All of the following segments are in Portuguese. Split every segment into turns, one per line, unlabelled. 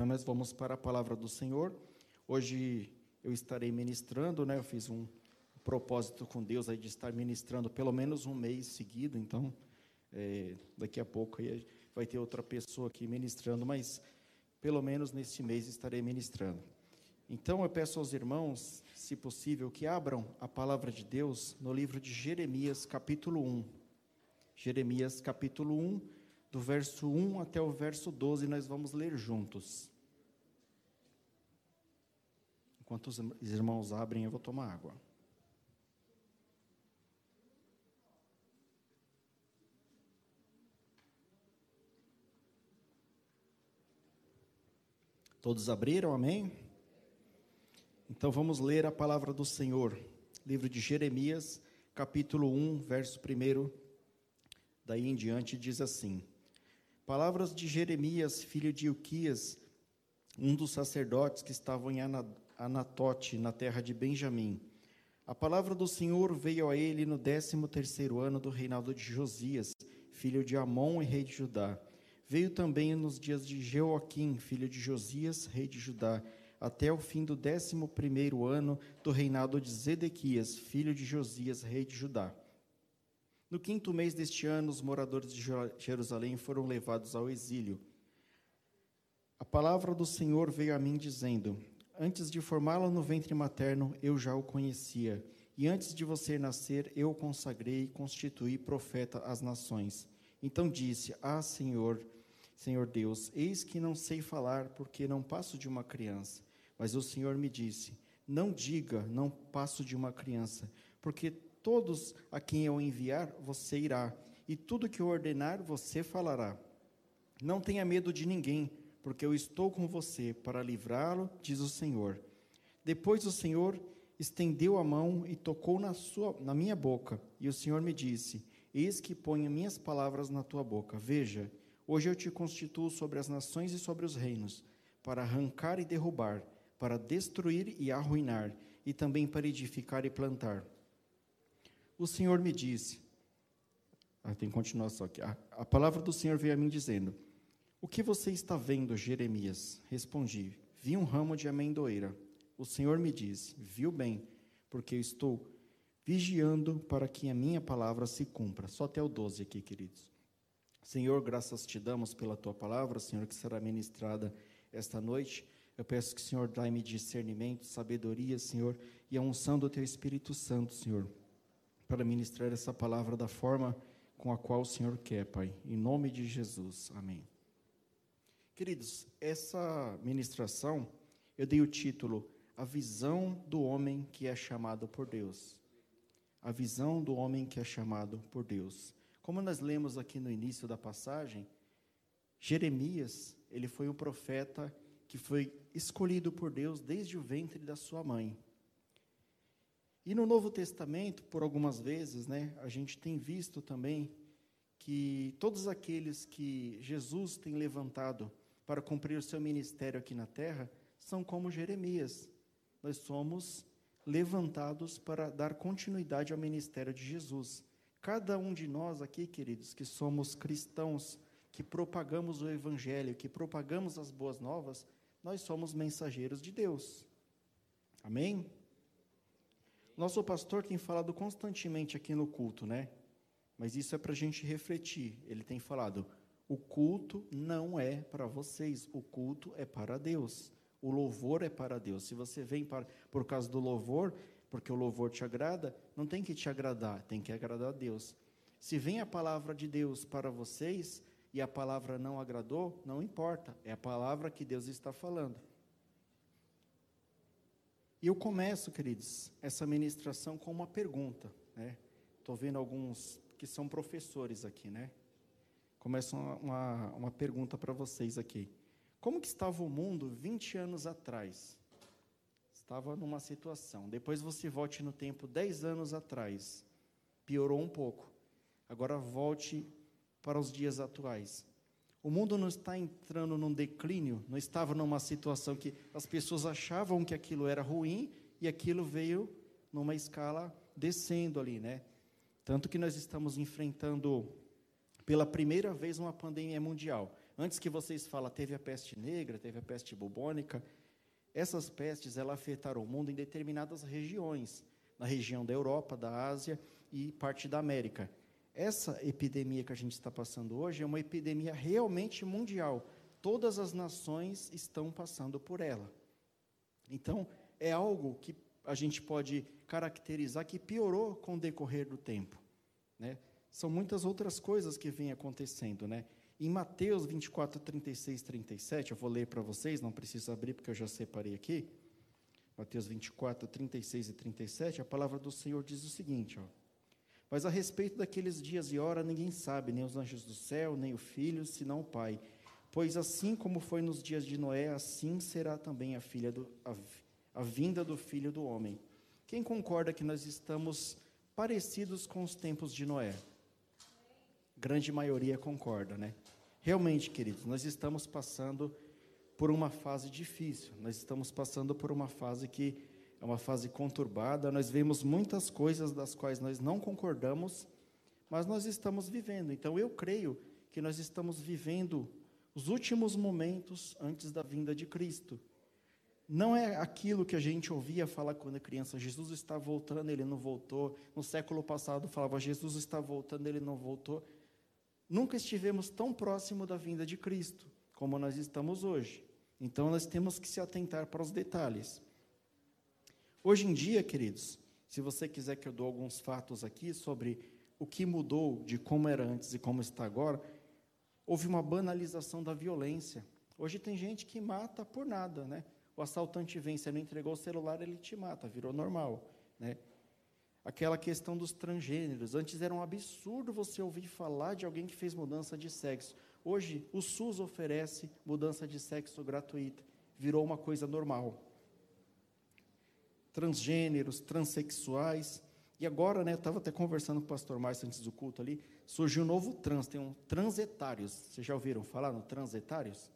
Então nós vamos para a palavra do Senhor. Hoje eu estarei ministrando, né? Eu fiz um propósito com Deus aí de estar ministrando pelo menos um mês seguido. Então é, daqui a pouco aí vai ter outra pessoa aqui ministrando, mas pelo menos neste mês estarei ministrando. Então eu peço aos irmãos, se possível, que abram a palavra de Deus no livro de Jeremias, capítulo 1. Jeremias, capítulo 1, do verso 1 até o verso 12, nós vamos ler juntos. Enquanto os irmãos abrem, eu vou tomar água. Todos abriram, amém? Então vamos ler a palavra do Senhor. Livro de Jeremias, capítulo 1, verso 1. Daí em diante diz assim: Palavras de Jeremias, filho de Ilquias, um dos sacerdotes que estavam em Anatote, na terra de Benjamim. A palavra do Senhor veio a ele no décimo terceiro ano do reinado de Josias, filho de Amon e rei de Judá Veio também nos dias de Jeoaquim, filho de Josias, rei de Judá, até o fim do décimo primeiro ano do reinado de Zedequias, filho de Josias, rei de Judá. No quinto mês deste ano, os moradores de Jerusalém foram levados ao exílio. A palavra do Senhor veio a mim dizendo: Antes de formá-lo no ventre materno, eu já o conhecia, e antes de você nascer, eu o consagrei e constituí profeta às nações. Então disse: Ah, Senhor, Senhor Deus, eis que não sei falar, porque não passo de uma criança. Mas o Senhor me disse: Não diga, não passo de uma criança, porque todos a quem eu enviar, você irá, e tudo que eu ordenar, você falará. Não tenha medo de ninguém, porque eu estou com você para livrá-lo, diz o Senhor. Depois o Senhor estendeu a mão e tocou na, sua, na minha boca, e o Senhor me disse: Eis que ponho minhas palavras na tua boca. Veja, Hoje eu te constituo sobre as nações e sobre os reinos, para arrancar e derrubar, para destruir e arruinar, e também para edificar e plantar. O Senhor me disse, ah, tem só aqui. A, a palavra do Senhor veio a mim dizendo: O que você está vendo, Jeremias? Respondi: Vi um ramo de amendoeira. O Senhor me disse: Viu bem, porque eu estou vigiando para que a minha palavra se cumpra. Só até o 12 aqui, queridos. Senhor, graças te damos pela tua palavra, Senhor, que será ministrada esta noite. Eu peço que o Senhor dai-me discernimento, sabedoria, Senhor, e a unção do teu Espírito Santo, Senhor, para ministrar essa palavra da forma com a qual o Senhor quer, Pai. Em nome de Jesus. Amém. Queridos, essa ministração eu dei o título A visão do homem que é chamado por Deus. A visão do homem que é chamado por Deus. Como nós lemos aqui no início da passagem, Jeremias, ele foi um profeta que foi escolhido por Deus desde o ventre da sua mãe. E no Novo Testamento, por algumas vezes, né, a gente tem visto também que todos aqueles que Jesus tem levantado para cumprir o seu ministério aqui na terra são como Jeremias. Nós somos levantados para dar continuidade ao ministério de Jesus. Cada um de nós aqui, queridos, que somos cristãos, que propagamos o Evangelho, que propagamos as boas novas, nós somos mensageiros de Deus. Amém? Nosso pastor tem falado constantemente aqui no culto, né? Mas isso é para a gente refletir. Ele tem falado: o culto não é para vocês, o culto é para Deus. O louvor é para Deus. Se você vem para, por causa do louvor, porque o louvor te agrada, não tem que te agradar, tem que agradar a Deus. Se vem a palavra de Deus para vocês e a palavra não agradou, não importa, é a palavra que Deus está falando. E eu começo, queridos, essa ministração com uma pergunta, né? Estou vendo alguns que são professores aqui, né? Começo uma, uma, pergunta para vocês aqui. Como que estava o mundo 20 anos atrás? estava numa situação. Depois você volte no tempo 10 anos atrás, piorou um pouco. Agora volte para os dias atuais. O mundo não está entrando num declínio, não estava numa situação que as pessoas achavam que aquilo era ruim e aquilo veio numa escala descendo ali, né? Tanto que nós estamos enfrentando pela primeira vez uma pandemia mundial. Antes que vocês falem, teve a peste negra, teve a peste bubônica, essas pestes ela afetaram o mundo em determinadas regiões, na região da Europa, da Ásia e parte da América. Essa epidemia que a gente está passando hoje é uma epidemia realmente mundial. Todas as nações estão passando por ela. Então, é algo que a gente pode caracterizar que piorou com o decorrer do tempo. Né? São muitas outras coisas que vêm acontecendo. Né? Em Mateus 24, 36, 37, eu vou ler para vocês, não preciso abrir porque eu já separei aqui. Mateus 24, 36 e 37, a palavra do Senhor diz o seguinte: ó, Mas a respeito daqueles dias e hora ninguém sabe, nem os anjos do céu, nem o filho, senão o Pai. Pois assim como foi nos dias de Noé, assim será também a, filha do, a, a vinda do filho do homem. Quem concorda que nós estamos parecidos com os tempos de Noé? Grande maioria concorda, né? Realmente, queridos, nós estamos passando por uma fase difícil, nós estamos passando por uma fase que é uma fase conturbada, nós vemos muitas coisas das quais nós não concordamos, mas nós estamos vivendo. Então, eu creio que nós estamos vivendo os últimos momentos antes da vinda de Cristo. Não é aquilo que a gente ouvia falar quando criança, Jesus está voltando, ele não voltou. No século passado falava, Jesus está voltando, ele não voltou. Nunca estivemos tão próximo da vinda de Cristo como nós estamos hoje. Então nós temos que se atentar para os detalhes. Hoje em dia, queridos, se você quiser que eu dou alguns fatos aqui sobre o que mudou de como era antes e como está agora, houve uma banalização da violência. Hoje tem gente que mata por nada, né? O assaltante vem, você não entregou o celular, ele te mata, virou normal, né? Aquela questão dos transgêneros. Antes era um absurdo você ouvir falar de alguém que fez mudança de sexo. Hoje, o SUS oferece mudança de sexo gratuita. Virou uma coisa normal. Transgêneros, transexuais. E agora, né, eu estava até conversando com o pastor Márcio antes do culto ali, surgiu um novo trans, tem um transetários. Vocês já ouviram falar no transetários?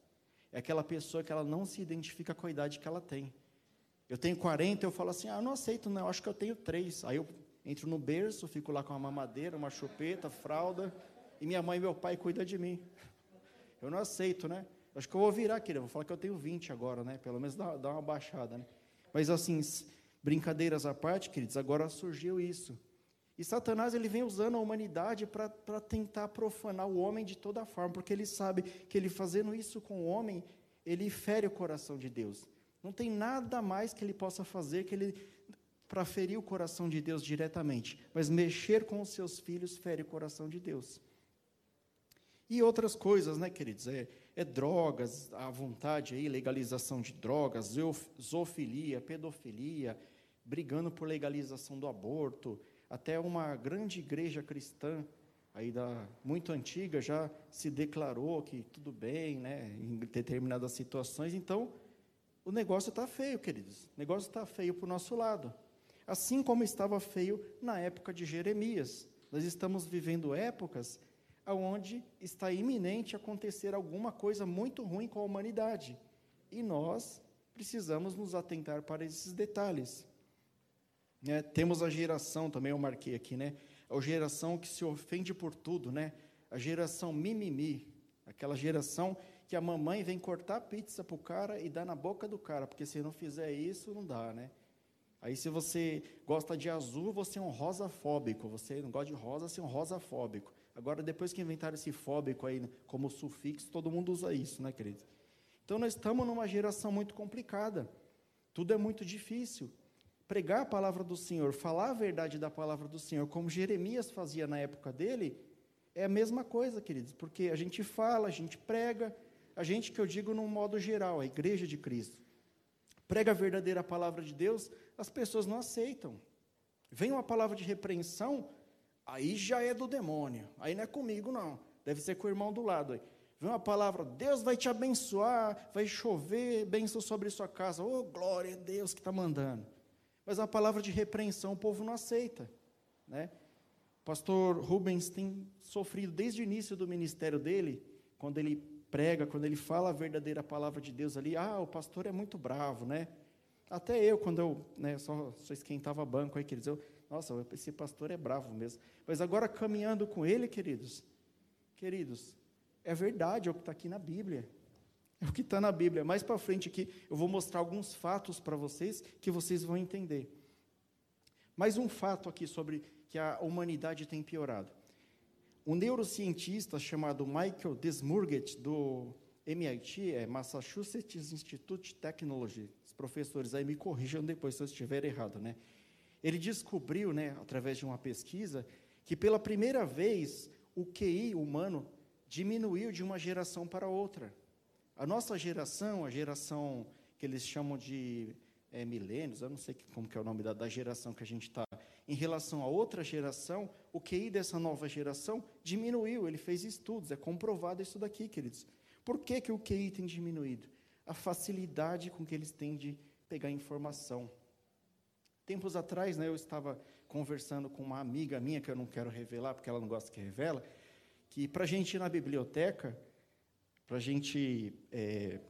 É aquela pessoa que ela não se identifica com a idade que ela tem. Eu tenho 40, eu falo assim, ah, não aceito, não, acho que eu tenho três. Aí eu entro no berço, fico lá com uma mamadeira, uma chupeta, fralda, e minha mãe e meu pai cuidam de mim. Eu não aceito, né? Acho que eu vou virar aqui, vou falar que eu tenho 20 agora, né? Pelo menos dá, dá uma baixada, né? Mas assim, brincadeiras à parte, queridos, agora surgiu isso. E Satanás ele vem usando a humanidade para tentar profanar o homem de toda forma, porque ele sabe que ele fazendo isso com o homem, ele fere o coração de Deus. Não tem nada mais que ele possa fazer que ele para ferir o coração de Deus diretamente, mas mexer com os seus filhos fere o coração de Deus. E outras coisas, né, queridos? É, é drogas, à vontade aí, legalização de drogas, zoofilia, pedofilia, brigando por legalização do aborto, até uma grande igreja cristã aí da muito antiga já se declarou que tudo bem, né, em determinadas situações. Então, o negócio está feio, queridos. O negócio está feio para o nosso lado. Assim como estava feio na época de Jeremias. Nós estamos vivendo épocas onde está iminente acontecer alguma coisa muito ruim com a humanidade. E nós precisamos nos atentar para esses detalhes. É, temos a geração, também eu marquei aqui, né? A geração que se ofende por tudo, né? A geração mimimi. Aquela geração que a mamãe vem cortar pizza para o cara e dá na boca do cara, porque se não fizer isso, não dá, né? Aí se você gosta de azul, você é um rosa fóbico. Você não gosta de rosa, você é um rosa fóbico. Agora, depois que inventaram esse fóbico aí como sufixo, todo mundo usa isso, né, querido? Então nós estamos numa geração muito complicada. Tudo é muito difícil. Pregar a palavra do Senhor, falar a verdade da palavra do Senhor, como Jeremias fazia na época dele, é a mesma coisa, queridos, porque a gente fala, a gente prega, a gente que eu digo num modo geral, a igreja de Cristo, prega a verdadeira palavra de Deus, as pessoas não aceitam. Vem uma palavra de repreensão, aí já é do demônio, aí não é comigo não, deve ser com o irmão do lado. Aí. Vem uma palavra, Deus vai te abençoar, vai chover bênção sobre sua casa, oh glória a Deus que está mandando. Mas a palavra de repreensão o povo não aceita, né? pastor Rubens tem sofrido desde o início do ministério dele, quando ele prega, quando ele fala a verdadeira palavra de Deus ali, ah, o pastor é muito bravo, né? Até eu, quando eu né, só, só esquentava banco aí, queridos, eu, nossa, esse pastor é bravo mesmo. Mas agora caminhando com ele, queridos, queridos, É verdade, é o que está aqui na Bíblia. É o que está na Bíblia. Mais para frente aqui, eu vou mostrar alguns fatos para vocês que vocês vão entender. Mais um fato aqui sobre que a humanidade tem piorado. Um neurocientista chamado Michael Desmurget, do MIT, é Massachusetts Institute of Technology, professores aí me corrijam depois se eu estiver errado, né? Ele descobriu, né, através de uma pesquisa, que pela primeira vez o QI humano diminuiu de uma geração para outra. A nossa geração, a geração que eles chamam de é, milênios, eu não sei como que é o nome da, da geração que a gente está, em relação a outra geração, o QI dessa nova geração diminuiu, ele fez estudos, é comprovado isso daqui, queridos. Por que, que o QI tem diminuído? A facilidade com que eles têm de pegar informação. Tempos atrás, né, eu estava conversando com uma amiga minha, que eu não quero revelar, porque ela não gosta que revela, que para a gente ir na biblioteca, para a gente é,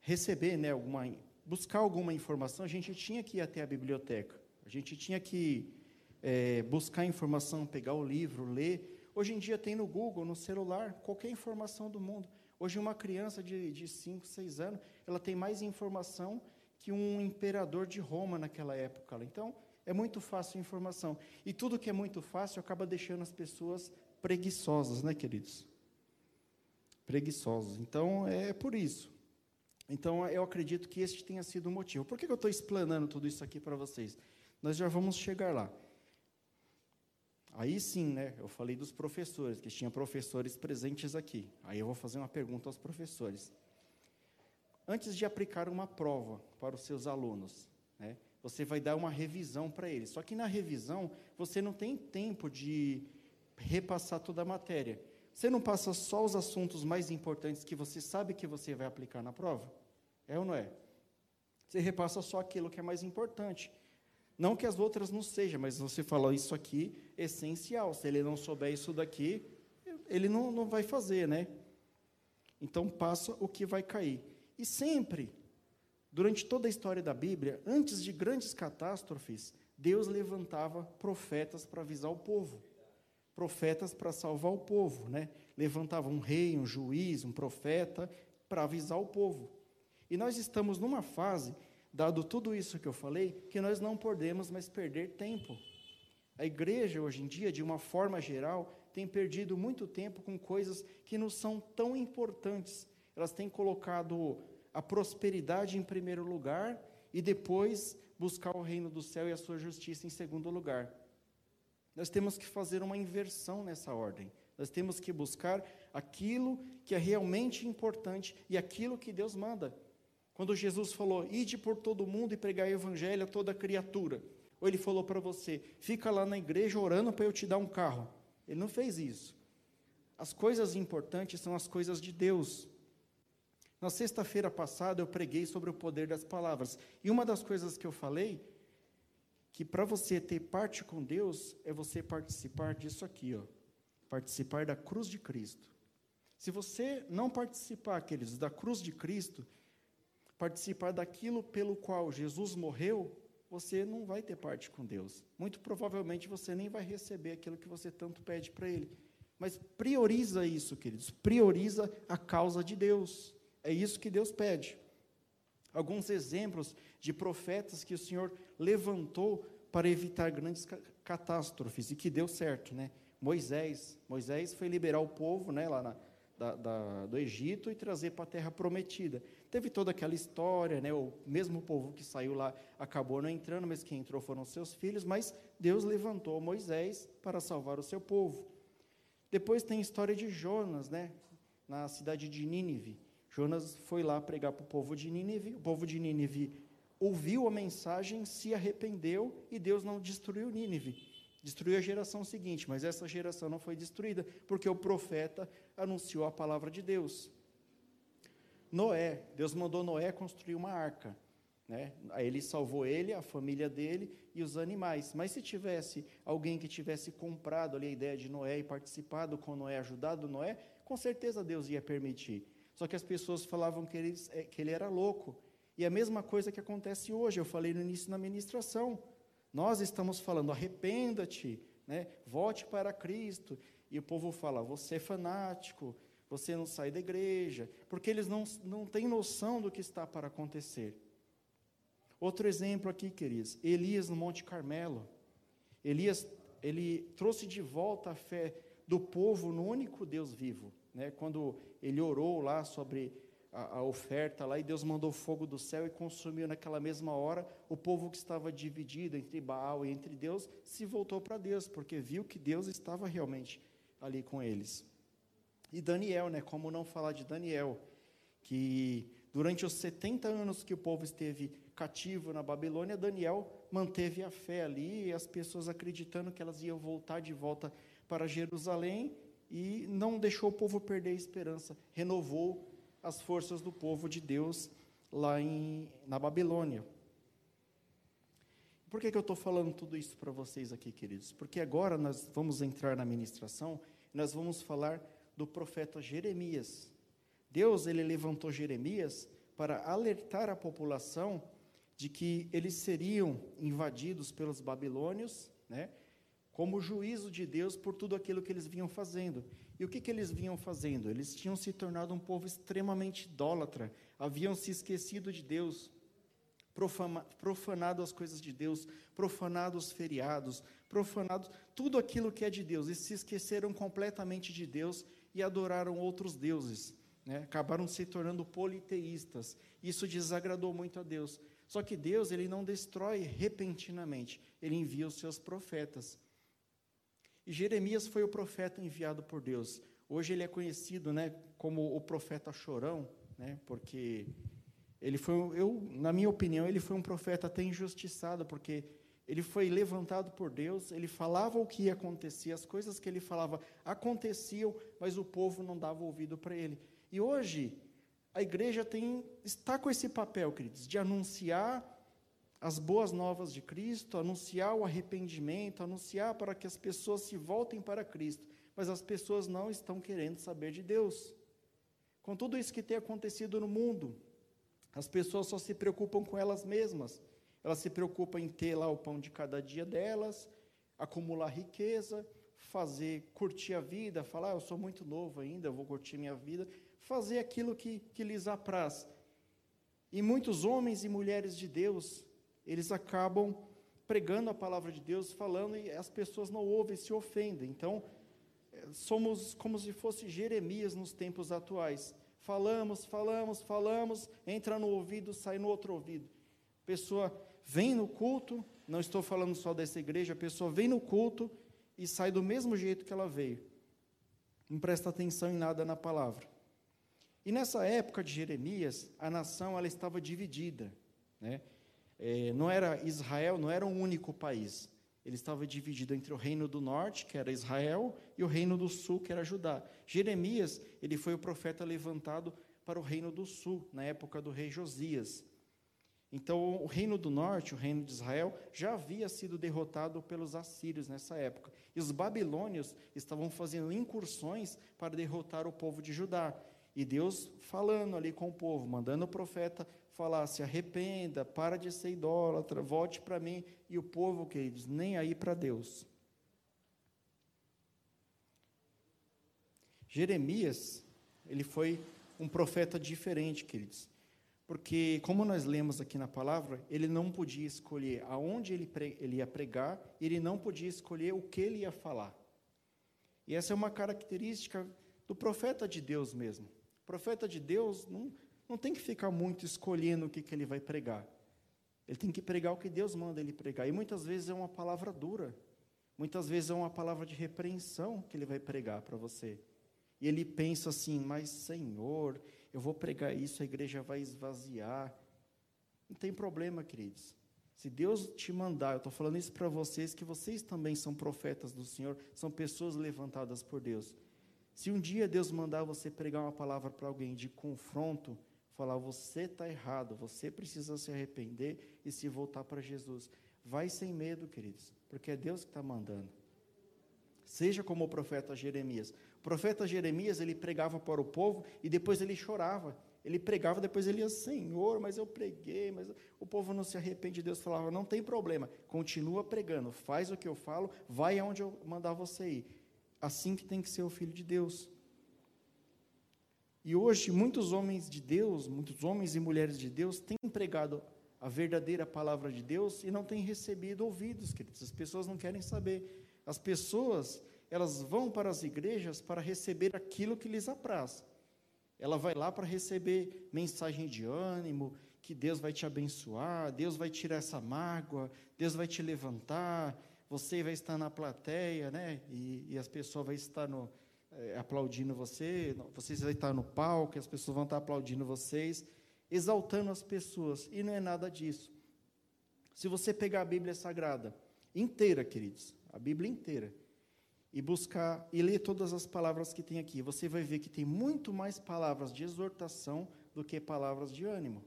receber, né, alguma, buscar alguma informação, a gente tinha que ir até a biblioteca. A gente tinha que é, buscar informação, pegar o livro, ler. Hoje em dia tem no Google, no celular, qualquer informação do mundo. Hoje uma criança de 5, 6 anos, ela tem mais informação que um imperador de Roma naquela época. Então, é muito fácil a informação. E tudo que é muito fácil acaba deixando as pessoas preguiçosas, né, queridos? preguiçosos. Então, é por isso. Então, eu acredito que este tenha sido o motivo. Por que eu estou explanando tudo isso aqui para vocês? Nós já vamos chegar lá. Aí sim, né? Eu falei dos professores, que tinha professores presentes aqui. Aí eu vou fazer uma pergunta aos professores. Antes de aplicar uma prova para os seus alunos, né? Você vai dar uma revisão para eles. Só que na revisão, você não tem tempo de repassar toda a matéria. Você não passa só os assuntos mais importantes que você sabe que você vai aplicar na prova? É ou não é? Você repassa só aquilo que é mais importante. Não que as outras não sejam, mas você fala isso aqui é essencial. Se ele não souber isso daqui, ele não, não vai fazer, né? Então passa o que vai cair. E sempre, durante toda a história da Bíblia, antes de grandes catástrofes, Deus levantava profetas para avisar o povo profetas para salvar o povo, né? Levantava um rei, um juiz, um profeta para avisar o povo. E nós estamos numa fase, dado tudo isso que eu falei, que nós não podemos mais perder tempo. A igreja hoje em dia, de uma forma geral, tem perdido muito tempo com coisas que não são tão importantes. Elas têm colocado a prosperidade em primeiro lugar e depois buscar o reino do céu e a sua justiça em segundo lugar. Nós temos que fazer uma inversão nessa ordem. Nós temos que buscar aquilo que é realmente importante e aquilo que Deus manda. Quando Jesus falou, ide por todo mundo e pregar o evangelho a toda criatura. Ou ele falou para você, fica lá na igreja orando para eu te dar um carro. Ele não fez isso. As coisas importantes são as coisas de Deus. Na sexta-feira passada eu preguei sobre o poder das palavras. E uma das coisas que eu falei que para você ter parte com Deus é você participar disso aqui, ó, participar da cruz de Cristo. Se você não participar, queridos, da cruz de Cristo, participar daquilo pelo qual Jesus morreu, você não vai ter parte com Deus. Muito provavelmente você nem vai receber aquilo que você tanto pede para Ele. Mas prioriza isso, queridos. Prioriza a causa de Deus. É isso que Deus pede. Alguns exemplos de profetas que o Senhor levantou para evitar grandes catástrofes e que deu certo, né? Moisés, Moisés foi liberar o povo, né, lá na, da, da, do Egito e trazer para a Terra Prometida. Teve toda aquela história, né? O mesmo povo que saiu lá acabou não entrando, mas quem entrou foram seus filhos. Mas Deus levantou Moisés para salvar o seu povo. Depois tem a história de Jonas, né? Na cidade de Nínive. Jonas foi lá pregar para o povo de Nínive. O povo de Nínive ouviu a mensagem, se arrependeu e Deus não destruiu Nínive. Destruiu a geração seguinte, mas essa geração não foi destruída, porque o profeta anunciou a palavra de Deus. Noé, Deus mandou Noé construir uma arca. Né? Ele salvou ele, a família dele e os animais. Mas se tivesse alguém que tivesse comprado ali a ideia de Noé e participado com Noé, ajudado Noé, com certeza Deus ia permitir. Só que as pessoas falavam que ele, é, que ele era louco. E a mesma coisa que acontece hoje, eu falei no início da ministração. Nós estamos falando, arrependa-te, né? volte para Cristo. E o povo fala, você é fanático, você não sai da igreja, porque eles não, não têm noção do que está para acontecer. Outro exemplo aqui, queridos, Elias no Monte Carmelo. Elias, ele trouxe de volta a fé do povo no único Deus vivo. Né? Quando ele orou lá sobre a, a, oferta lá, e Deus mandou fogo do céu e consumiu naquela mesma hora, o povo que estava dividido entre Baal e entre Deus, se voltou para Deus, porque viu que Deus estava realmente ali com eles. E Daniel, né? Como não falar de Daniel, que durante os 70 anos que o povo esteve cativo na Babilônia, Daniel manteve a fé ali, e as pessoas acreditando que elas iam voltar de volta para Jerusalém, e não deixou o povo perder a esperança, renovou as forças do povo de Deus lá em, na Babilônia. Por que, que eu estou falando tudo isso para vocês aqui, queridos? Porque agora nós vamos entrar na ministração, nós vamos falar do profeta Jeremias. Deus ele levantou Jeremias para alertar a população de que eles seriam invadidos pelos babilônios, né, como juízo de Deus por tudo aquilo que eles vinham fazendo. E o que, que eles vinham fazendo? Eles tinham se tornado um povo extremamente idólatra, haviam se esquecido de Deus, profanado as coisas de Deus, profanado os feriados, profanado tudo aquilo que é de Deus, e se esqueceram completamente de Deus e adoraram outros deuses. Né? Acabaram se tornando politeístas. Isso desagradou muito a Deus. Só que Deus ele não destrói repentinamente, ele envia os seus profetas. E Jeremias foi o profeta enviado por Deus. Hoje ele é conhecido né, como o profeta chorão, né, porque ele foi, eu, na minha opinião, ele foi um profeta até injustiçado, porque ele foi levantado por Deus, ele falava o que ia acontecer, as coisas que ele falava aconteciam, mas o povo não dava ouvido para ele. E hoje, a igreja tem, está com esse papel, queridos, de anunciar as boas novas de Cristo, anunciar o arrependimento, anunciar para que as pessoas se voltem para Cristo, mas as pessoas não estão querendo saber de Deus. Com tudo isso que tem acontecido no mundo, as pessoas só se preocupam com elas mesmas. Elas se preocupam em ter lá o pão de cada dia delas, acumular riqueza, fazer, curtir a vida, falar, ah, eu sou muito novo ainda, vou curtir minha vida, fazer aquilo que, que lhes apraz. E muitos homens e mulheres de Deus, eles acabam pregando a palavra de Deus, falando, e as pessoas não ouvem, se ofendem. Então, eh, somos como se fosse Jeremias nos tempos atuais. Falamos, falamos, falamos, entra no ouvido, sai no outro ouvido. Pessoa vem no culto, não estou falando só dessa igreja, a pessoa vem no culto e sai do mesmo jeito que ela veio. Não presta atenção em nada na palavra. E nessa época de Jeremias, a nação ela estava dividida. Né? É, não era Israel, não era um único país. Ele estava dividido entre o reino do norte, que era Israel, e o reino do sul, que era Judá. Jeremias, ele foi o profeta levantado para o reino do sul, na época do rei Josias. Então, o reino do norte, o reino de Israel, já havia sido derrotado pelos assírios nessa época. E os babilônios estavam fazendo incursões para derrotar o povo de Judá. E Deus falando ali com o povo, mandando o profeta falar: se arrependa, para de ser idólatra, volte para mim. E o povo, queridos, nem aí para Deus. Jeremias, ele foi um profeta diferente, queridos. Porque, como nós lemos aqui na palavra, ele não podia escolher aonde ele, ele ia pregar, ele não podia escolher o que ele ia falar. E essa é uma característica do profeta de Deus mesmo. O profeta de Deus não, não tem que ficar muito escolhendo o que, que ele vai pregar. Ele tem que pregar o que Deus manda ele pregar. E muitas vezes é uma palavra dura. Muitas vezes é uma palavra de repreensão que ele vai pregar para você. E ele pensa assim: Mas, Senhor, eu vou pregar isso, a igreja vai esvaziar. Não tem problema, queridos. Se Deus te mandar, eu estou falando isso para vocês, que vocês também são profetas do Senhor, são pessoas levantadas por Deus. Se um dia Deus mandar você pregar uma palavra para alguém de confronto, falar você está errado, você precisa se arrepender e se voltar para Jesus. Vai sem medo, queridos, porque é Deus que está mandando. Seja como o profeta Jeremias. O profeta Jeremias, ele pregava para o povo e depois ele chorava. Ele pregava, depois ele ia, Senhor, mas eu preguei, mas o povo não se arrepende. Deus falava, não tem problema, continua pregando, faz o que eu falo, vai aonde eu mandar você ir. Assim que tem que ser o filho de Deus. E hoje muitos homens de Deus, muitos homens e mulheres de Deus têm pregado a verdadeira palavra de Deus e não têm recebido ouvidos, queridos. As pessoas não querem saber. As pessoas, elas vão para as igrejas para receber aquilo que lhes apraz. Ela vai lá para receber mensagem de ânimo, que Deus vai te abençoar, Deus vai tirar essa mágoa, Deus vai te levantar, você vai estar na plateia, né? E, e as pessoas vão estar no, é, aplaudindo você, vocês vão estar no palco, as pessoas vão estar aplaudindo vocês, exaltando as pessoas, e não é nada disso. Se você pegar a Bíblia Sagrada inteira, queridos, a Bíblia inteira, e buscar e ler todas as palavras que tem aqui, você vai ver que tem muito mais palavras de exortação do que palavras de ânimo.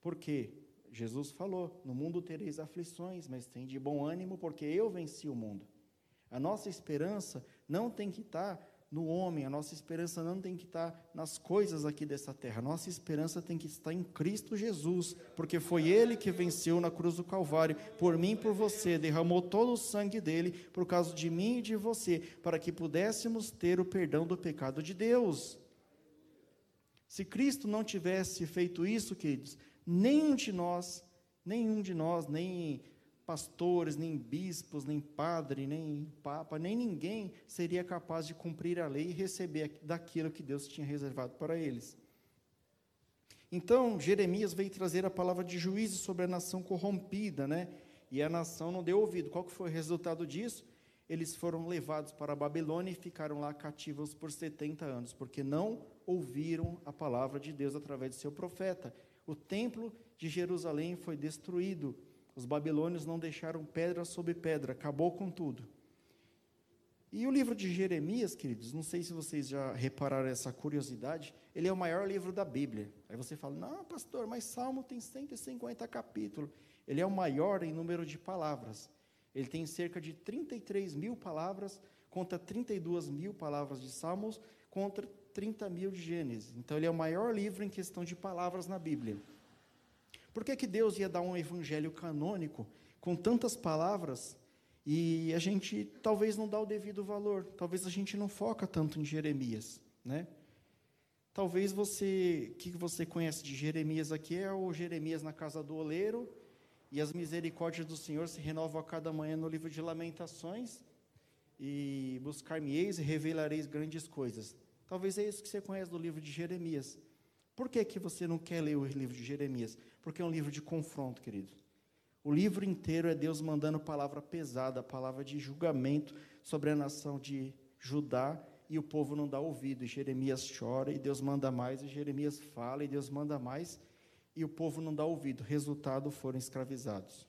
Por quê? Jesus falou: No mundo tereis aflições, mas tem de bom ânimo, porque eu venci o mundo. A nossa esperança não tem que estar no homem, a nossa esperança não tem que estar nas coisas aqui dessa terra. A nossa esperança tem que estar em Cristo Jesus, porque foi Ele que venceu na cruz do Calvário, por mim e por você, derramou todo o sangue dele por causa de mim e de você, para que pudéssemos ter o perdão do pecado de Deus. Se Cristo não tivesse feito isso, queridos, nenhum de nós, nenhum de nós, nem pastores, nem bispos, nem padre, nem papa, nem ninguém seria capaz de cumprir a lei e receber daquilo que Deus tinha reservado para eles. Então, Jeremias veio trazer a palavra de juízo sobre a nação corrompida, né? E a nação não deu ouvido. Qual que foi o resultado disso? Eles foram levados para a Babilônia e ficaram lá cativos por 70 anos, porque não ouviram a palavra de Deus através de seu profeta. O templo de Jerusalém foi destruído os babilônios não deixaram pedra sobre pedra, acabou com tudo. E o livro de Jeremias, queridos, não sei se vocês já repararam essa curiosidade, ele é o maior livro da Bíblia. Aí você fala, não, pastor, mas Salmo tem 150 capítulos. Ele é o maior em número de palavras. Ele tem cerca de 33 mil palavras, contra 32 mil palavras de Salmos, contra 30 mil de Gênesis. Então, ele é o maior livro em questão de palavras na Bíblia. Por que, que Deus ia dar um evangelho canônico com tantas palavras e a gente talvez não dá o devido valor? Talvez a gente não foca tanto em Jeremias, né? Talvez você, o que você conhece de Jeremias aqui é o Jeremias na casa do oleiro e as misericórdias do Senhor se renovam a cada manhã no livro de Lamentações e buscar-me-eis e revelareis grandes coisas. Talvez é isso que você conhece do livro de Jeremias. Por que, que você não quer ler o livro de Jeremias? Porque é um livro de confronto, querido. O livro inteiro é Deus mandando palavra pesada, palavra de julgamento sobre a nação de Judá, e o povo não dá ouvido. E Jeremias chora, e Deus manda mais, e Jeremias fala, e Deus manda mais, e o povo não dá ouvido. Resultado, foram escravizados.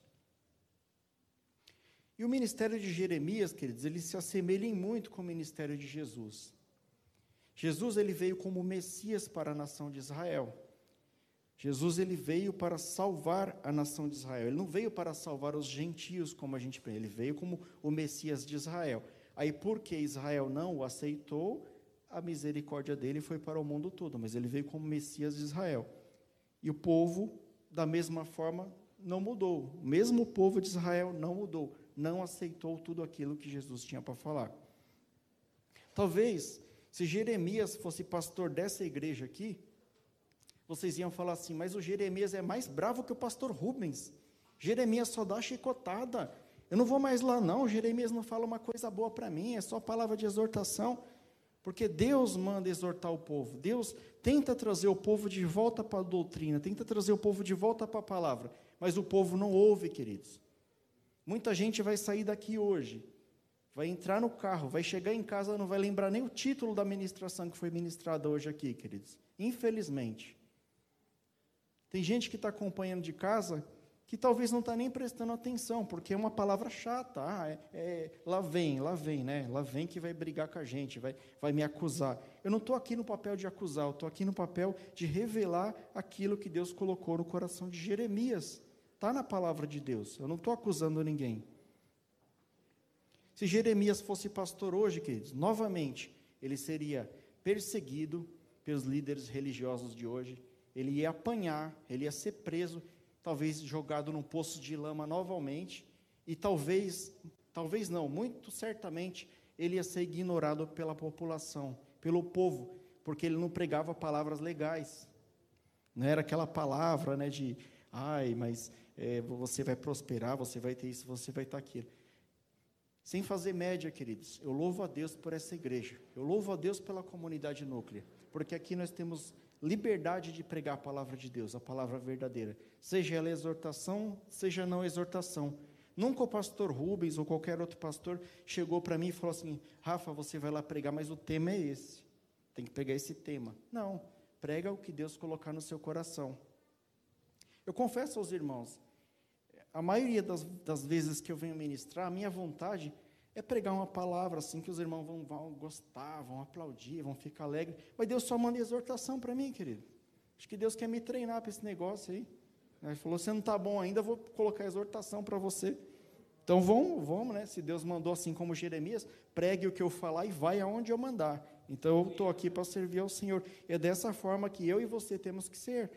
E o ministério de Jeremias, queridos, ele se assemelha muito com o ministério de Jesus. Jesus ele veio como Messias para a nação de Israel. Jesus ele veio para salvar a nação de Israel. Ele não veio para salvar os gentios, como a gente pensa. Ele veio como o Messias de Israel. Aí, porque Israel não o aceitou, a misericórdia dele foi para o mundo todo. Mas ele veio como Messias de Israel. E o povo, da mesma forma, não mudou. O mesmo povo de Israel não mudou. Não aceitou tudo aquilo que Jesus tinha para falar. Talvez, se Jeremias fosse pastor dessa igreja aqui, vocês iam falar assim, mas o Jeremias é mais bravo que o pastor Rubens. Jeremias só dá chicotada. Eu não vou mais lá, não. Jeremias não fala uma coisa boa para mim, é só palavra de exortação. Porque Deus manda exortar o povo. Deus tenta trazer o povo de volta para a doutrina, tenta trazer o povo de volta para a palavra. Mas o povo não ouve, queridos. Muita gente vai sair daqui hoje, vai entrar no carro, vai chegar em casa, não vai lembrar nem o título da ministração que foi ministrada hoje aqui, queridos. Infelizmente. Tem gente que está acompanhando de casa que talvez não está nem prestando atenção, porque é uma palavra chata. Ah, é, é, lá vem, lá vem, né? Lá vem que vai brigar com a gente, vai, vai me acusar. Eu não estou aqui no papel de acusar, eu estou aqui no papel de revelar aquilo que Deus colocou no coração de Jeremias. Está na palavra de Deus. Eu não estou acusando ninguém. Se Jeremias fosse pastor hoje, queridos, novamente, ele seria perseguido pelos líderes religiosos de hoje, ele ia apanhar, ele ia ser preso, talvez jogado num poço de lama novamente, e talvez, talvez não, muito certamente, ele ia ser ignorado pela população, pelo povo, porque ele não pregava palavras legais. Não era aquela palavra né, de, ai, mas é, você vai prosperar, você vai ter isso, você vai estar aquilo. Sem fazer média, queridos, eu louvo a Deus por essa igreja, eu louvo a Deus pela comunidade núclea, porque aqui nós temos liberdade de pregar a palavra de Deus, a palavra verdadeira, seja ela exortação, seja não exortação. Nunca o pastor Rubens ou qualquer outro pastor chegou para mim e falou assim: Rafa, você vai lá pregar, mas o tema é esse. Tem que pegar esse tema. Não, prega o que Deus colocar no seu coração. Eu confesso aos irmãos, a maioria das, das vezes que eu venho ministrar, a minha vontade é pregar uma palavra assim que os irmãos vão, vão gostar, vão aplaudir, vão ficar alegres. Mas Deus só manda exortação para mim, querido. Acho que Deus quer me treinar para esse negócio aí. Ele falou: você não está bom ainda, vou colocar exortação para você. Então vamos, vamos, né? Se Deus mandou assim como Jeremias, pregue o que eu falar e vai aonde eu mandar. Então eu estou aqui para servir ao Senhor. É dessa forma que eu e você temos que ser.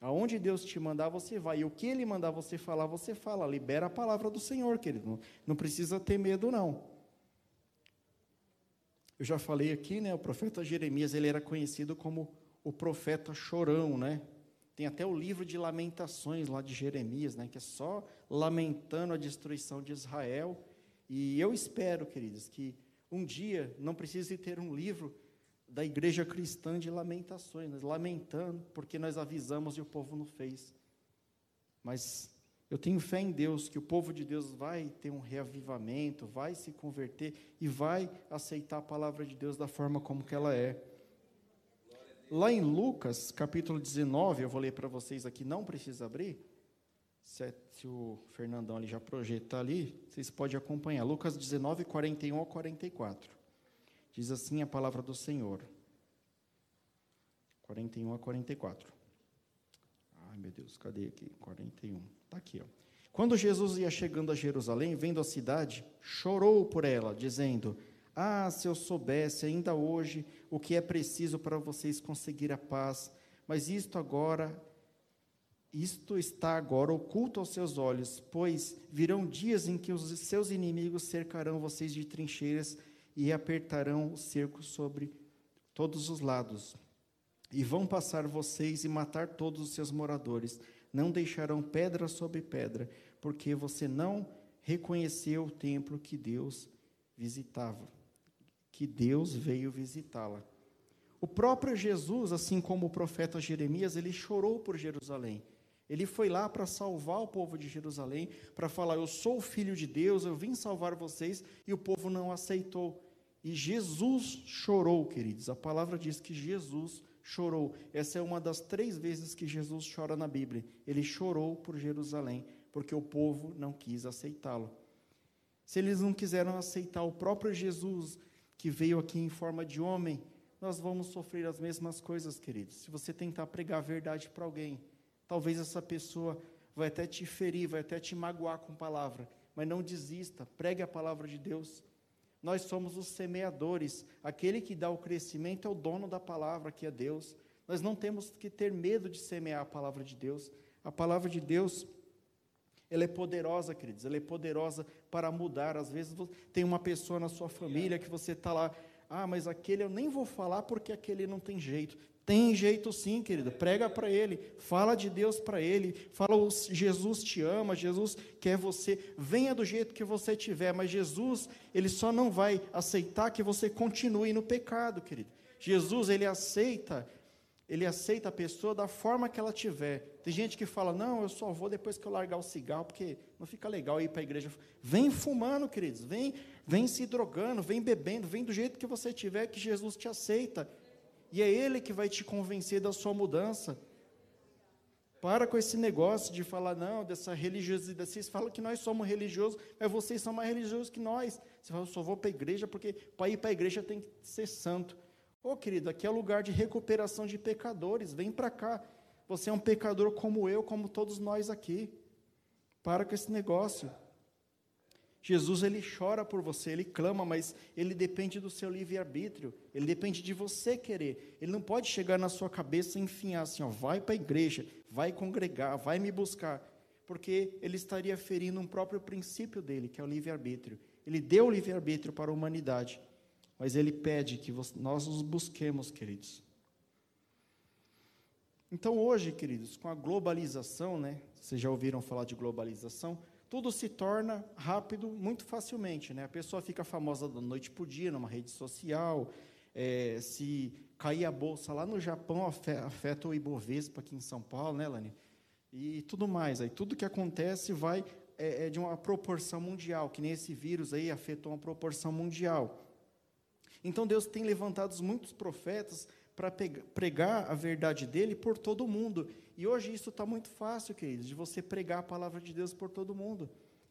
Aonde Deus te mandar, você vai. E o que Ele mandar você falar, você fala. Libera a palavra do Senhor, querido. Não, não precisa ter medo, não. Eu já falei aqui, né? O profeta Jeremias, ele era conhecido como o profeta chorão, né? Tem até o livro de lamentações lá de Jeremias, né? Que é só lamentando a destruição de Israel. E eu espero, queridos, que um dia não precise ter um livro da igreja cristã de lamentações, lamentando porque nós avisamos e o povo não fez. Mas eu tenho fé em Deus que o povo de Deus vai ter um reavivamento, vai se converter e vai aceitar a palavra de Deus da forma como que ela é. Lá em Lucas, capítulo 19, eu vou ler para vocês aqui, não precisa abrir. Se, é, se o Fernandão ali já projeta ali, vocês podem acompanhar. Lucas 19, 41 a 44. Diz assim a palavra do Senhor. 41 a 44. Ai, meu Deus, cadê aqui? 41. Está aqui, ó. Quando Jesus ia chegando a Jerusalém, vendo a cidade, chorou por ela, dizendo: Ah, se eu soubesse ainda hoje o que é preciso para vocês conseguir a paz, mas isto agora isto está agora oculto aos seus olhos, pois virão dias em que os seus inimigos cercarão vocês de trincheiras e apertarão o cerco sobre todos os lados. E vão passar vocês e matar todos os seus moradores. Não deixarão pedra sobre pedra, porque você não reconheceu o templo que Deus visitava, que Deus veio visitá-la. O próprio Jesus, assim como o profeta Jeremias, ele chorou por Jerusalém. Ele foi lá para salvar o povo de Jerusalém, para falar: Eu sou o filho de Deus, eu vim salvar vocês, e o povo não aceitou. E Jesus chorou, queridos. A palavra diz que Jesus chorou. Essa é uma das três vezes que Jesus chora na Bíblia. Ele chorou por Jerusalém, porque o povo não quis aceitá-lo. Se eles não quiseram aceitar o próprio Jesus, que veio aqui em forma de homem, nós vamos sofrer as mesmas coisas, queridos. Se você tentar pregar a verdade para alguém, Talvez essa pessoa vai até te ferir, vai até te magoar com palavra, mas não desista, pregue a palavra de Deus. Nós somos os semeadores, aquele que dá o crescimento é o dono da palavra, que é Deus. Nós não temos que ter medo de semear a palavra de Deus. A palavra de Deus, ela é poderosa, queridos, ela é poderosa para mudar. Às vezes tem uma pessoa na sua família que você está lá, ah, mas aquele eu nem vou falar porque aquele não tem jeito. Tem jeito sim, querido. Prega para ele, fala de Deus para ele, fala Jesus te ama, Jesus quer você, venha do jeito que você tiver, mas Jesus, ele só não vai aceitar que você continue no pecado, querido. Jesus, ele aceita, ele aceita a pessoa da forma que ela tiver. Tem gente que fala: "Não, eu só vou depois que eu largar o cigarro, porque não fica legal ir para a igreja". Vem fumando, queridos, vem, vem se drogando, vem bebendo, vem do jeito que você tiver que Jesus te aceita. E é Ele que vai te convencer da sua mudança. Para com esse negócio de falar, não, dessa religiosidade. Vocês falam que nós somos religiosos, mas vocês são mais religiosos que nós. Você fala, eu só vou para a igreja porque para ir para a igreja tem que ser santo. Ô oh, querido, aqui é lugar de recuperação de pecadores. Vem para cá. Você é um pecador como eu, como todos nós aqui. Para com esse negócio. Jesus ele chora por você, ele clama, mas ele depende do seu livre-arbítrio, ele depende de você querer. Ele não pode chegar na sua cabeça e enfiar assim, ó, vai para a igreja, vai congregar, vai me buscar, porque ele estaria ferindo um próprio princípio dele, que é o livre-arbítrio. Ele deu o livre-arbítrio para a humanidade. mas ele pede que nós os busquemos, queridos. Então hoje, queridos, com a globalização, né? Vocês já ouviram falar de globalização? Tudo se torna rápido muito facilmente, né? A pessoa fica famosa da noite para o dia numa rede social. É, se cair a bolsa lá no Japão afeta o Ibovespa aqui em São Paulo, né, Lani? E tudo mais. Aí tudo que acontece vai é, é de uma proporção mundial, que nem esse vírus aí afetou uma proporção mundial. Então Deus tem levantado muitos profetas para pregar a verdade dele por todo mundo. E hoje isso está muito fácil, queridos, de você pregar a palavra de Deus por todo mundo.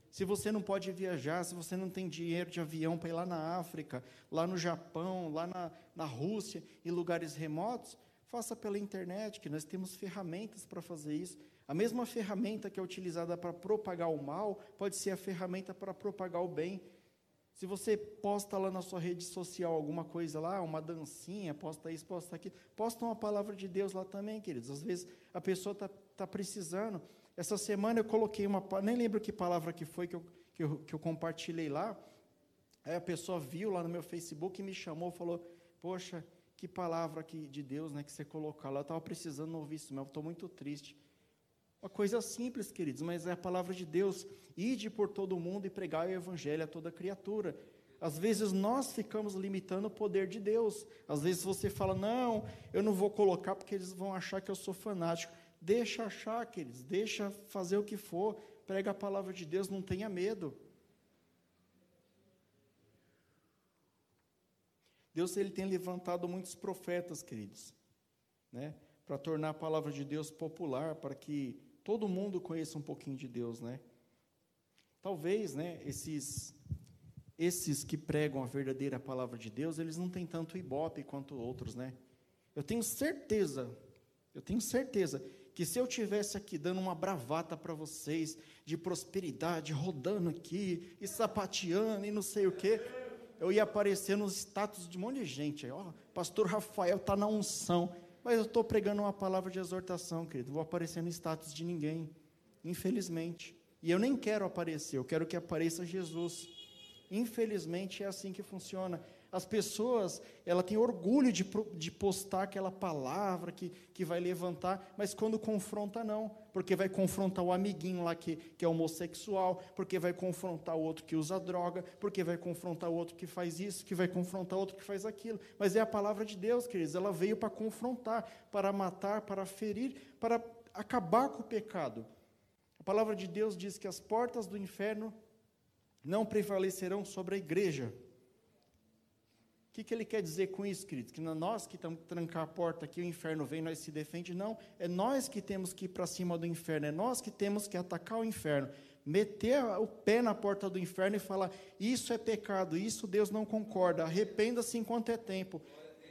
Se você não pode viajar, se você não tem dinheiro de avião para ir lá na África, lá no Japão, lá na, na Rússia, em lugares remotos, faça pela internet, que nós temos ferramentas para fazer isso. A mesma ferramenta que é utilizada para propagar o mal, pode ser a ferramenta para propagar o bem. Se você posta lá na sua rede social alguma coisa lá, uma dancinha, posta isso, posta aquilo, posta uma palavra de Deus lá também, queridos. Às vezes a pessoa está tá precisando. Essa semana eu coloquei uma, nem lembro que palavra que foi que eu, que eu, que eu compartilhei lá. Aí a pessoa viu lá no meu Facebook e me chamou, falou: Poxa, que palavra que, de Deus né, que você colocou lá. Eu estava precisando ouvir isso, mas eu estou muito triste. Uma coisa simples, queridos, mas é a palavra de Deus. Ide por todo o mundo e pregai o evangelho a toda criatura. Às vezes nós ficamos limitando o poder de Deus. Às vezes você fala, não, eu não vou colocar porque eles vão achar que eu sou fanático. Deixa achar, queridos, deixa fazer o que for. Prega a palavra de Deus, não tenha medo. Deus ele tem levantado muitos profetas, queridos, né, para tornar a palavra de Deus popular, para que todo mundo conheça um pouquinho de Deus, né? Talvez, né, esses esses que pregam a verdadeira palavra de Deus, eles não têm tanto ibope quanto outros, né? Eu tenho certeza, eu tenho certeza que se eu tivesse aqui dando uma bravata para vocês de prosperidade, rodando aqui e sapateando e não sei o quê, eu ia aparecer nos status de um monte de gente. Ó, pastor Rafael está na unção. Mas eu estou pregando uma palavra de exortação, querido. Vou aparecer no status de ninguém, infelizmente. E eu nem quero aparecer, eu quero que apareça Jesus. Infelizmente é assim que funciona. As pessoas, ela tem orgulho de, de postar aquela palavra que, que vai levantar, mas quando confronta, não. Porque vai confrontar o amiguinho lá que, que é homossexual, porque vai confrontar o outro que usa droga, porque vai confrontar o outro que faz isso, que vai confrontar o outro que faz aquilo. Mas é a palavra de Deus, queridos, ela veio para confrontar, para matar, para ferir, para acabar com o pecado. A palavra de Deus diz que as portas do inferno não prevalecerão sobre a igreja que, que ele quer dizer com isso, queridos? Que não nós que estamos trancar a porta aqui, o inferno vem, nós se defende. Não, é nós que temos que ir para cima do inferno, é nós que temos que atacar o inferno, meter o pé na porta do inferno e falar: isso é pecado, isso Deus não concorda, arrependa-se enquanto é tempo.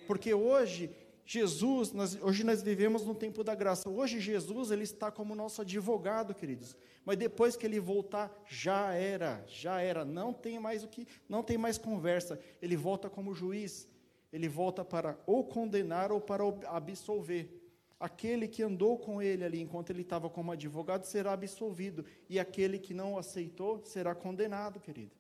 Porque hoje Jesus, nós, hoje nós vivemos no tempo da graça. Hoje Jesus ele está como nosso advogado, queridos. Mas depois que ele voltar, já era, já era. Não tem mais o que, não tem mais conversa. Ele volta como juiz. Ele volta para ou condenar ou para absolver. Aquele que andou com ele ali enquanto ele estava como advogado será absolvido e aquele que não aceitou será condenado, querido.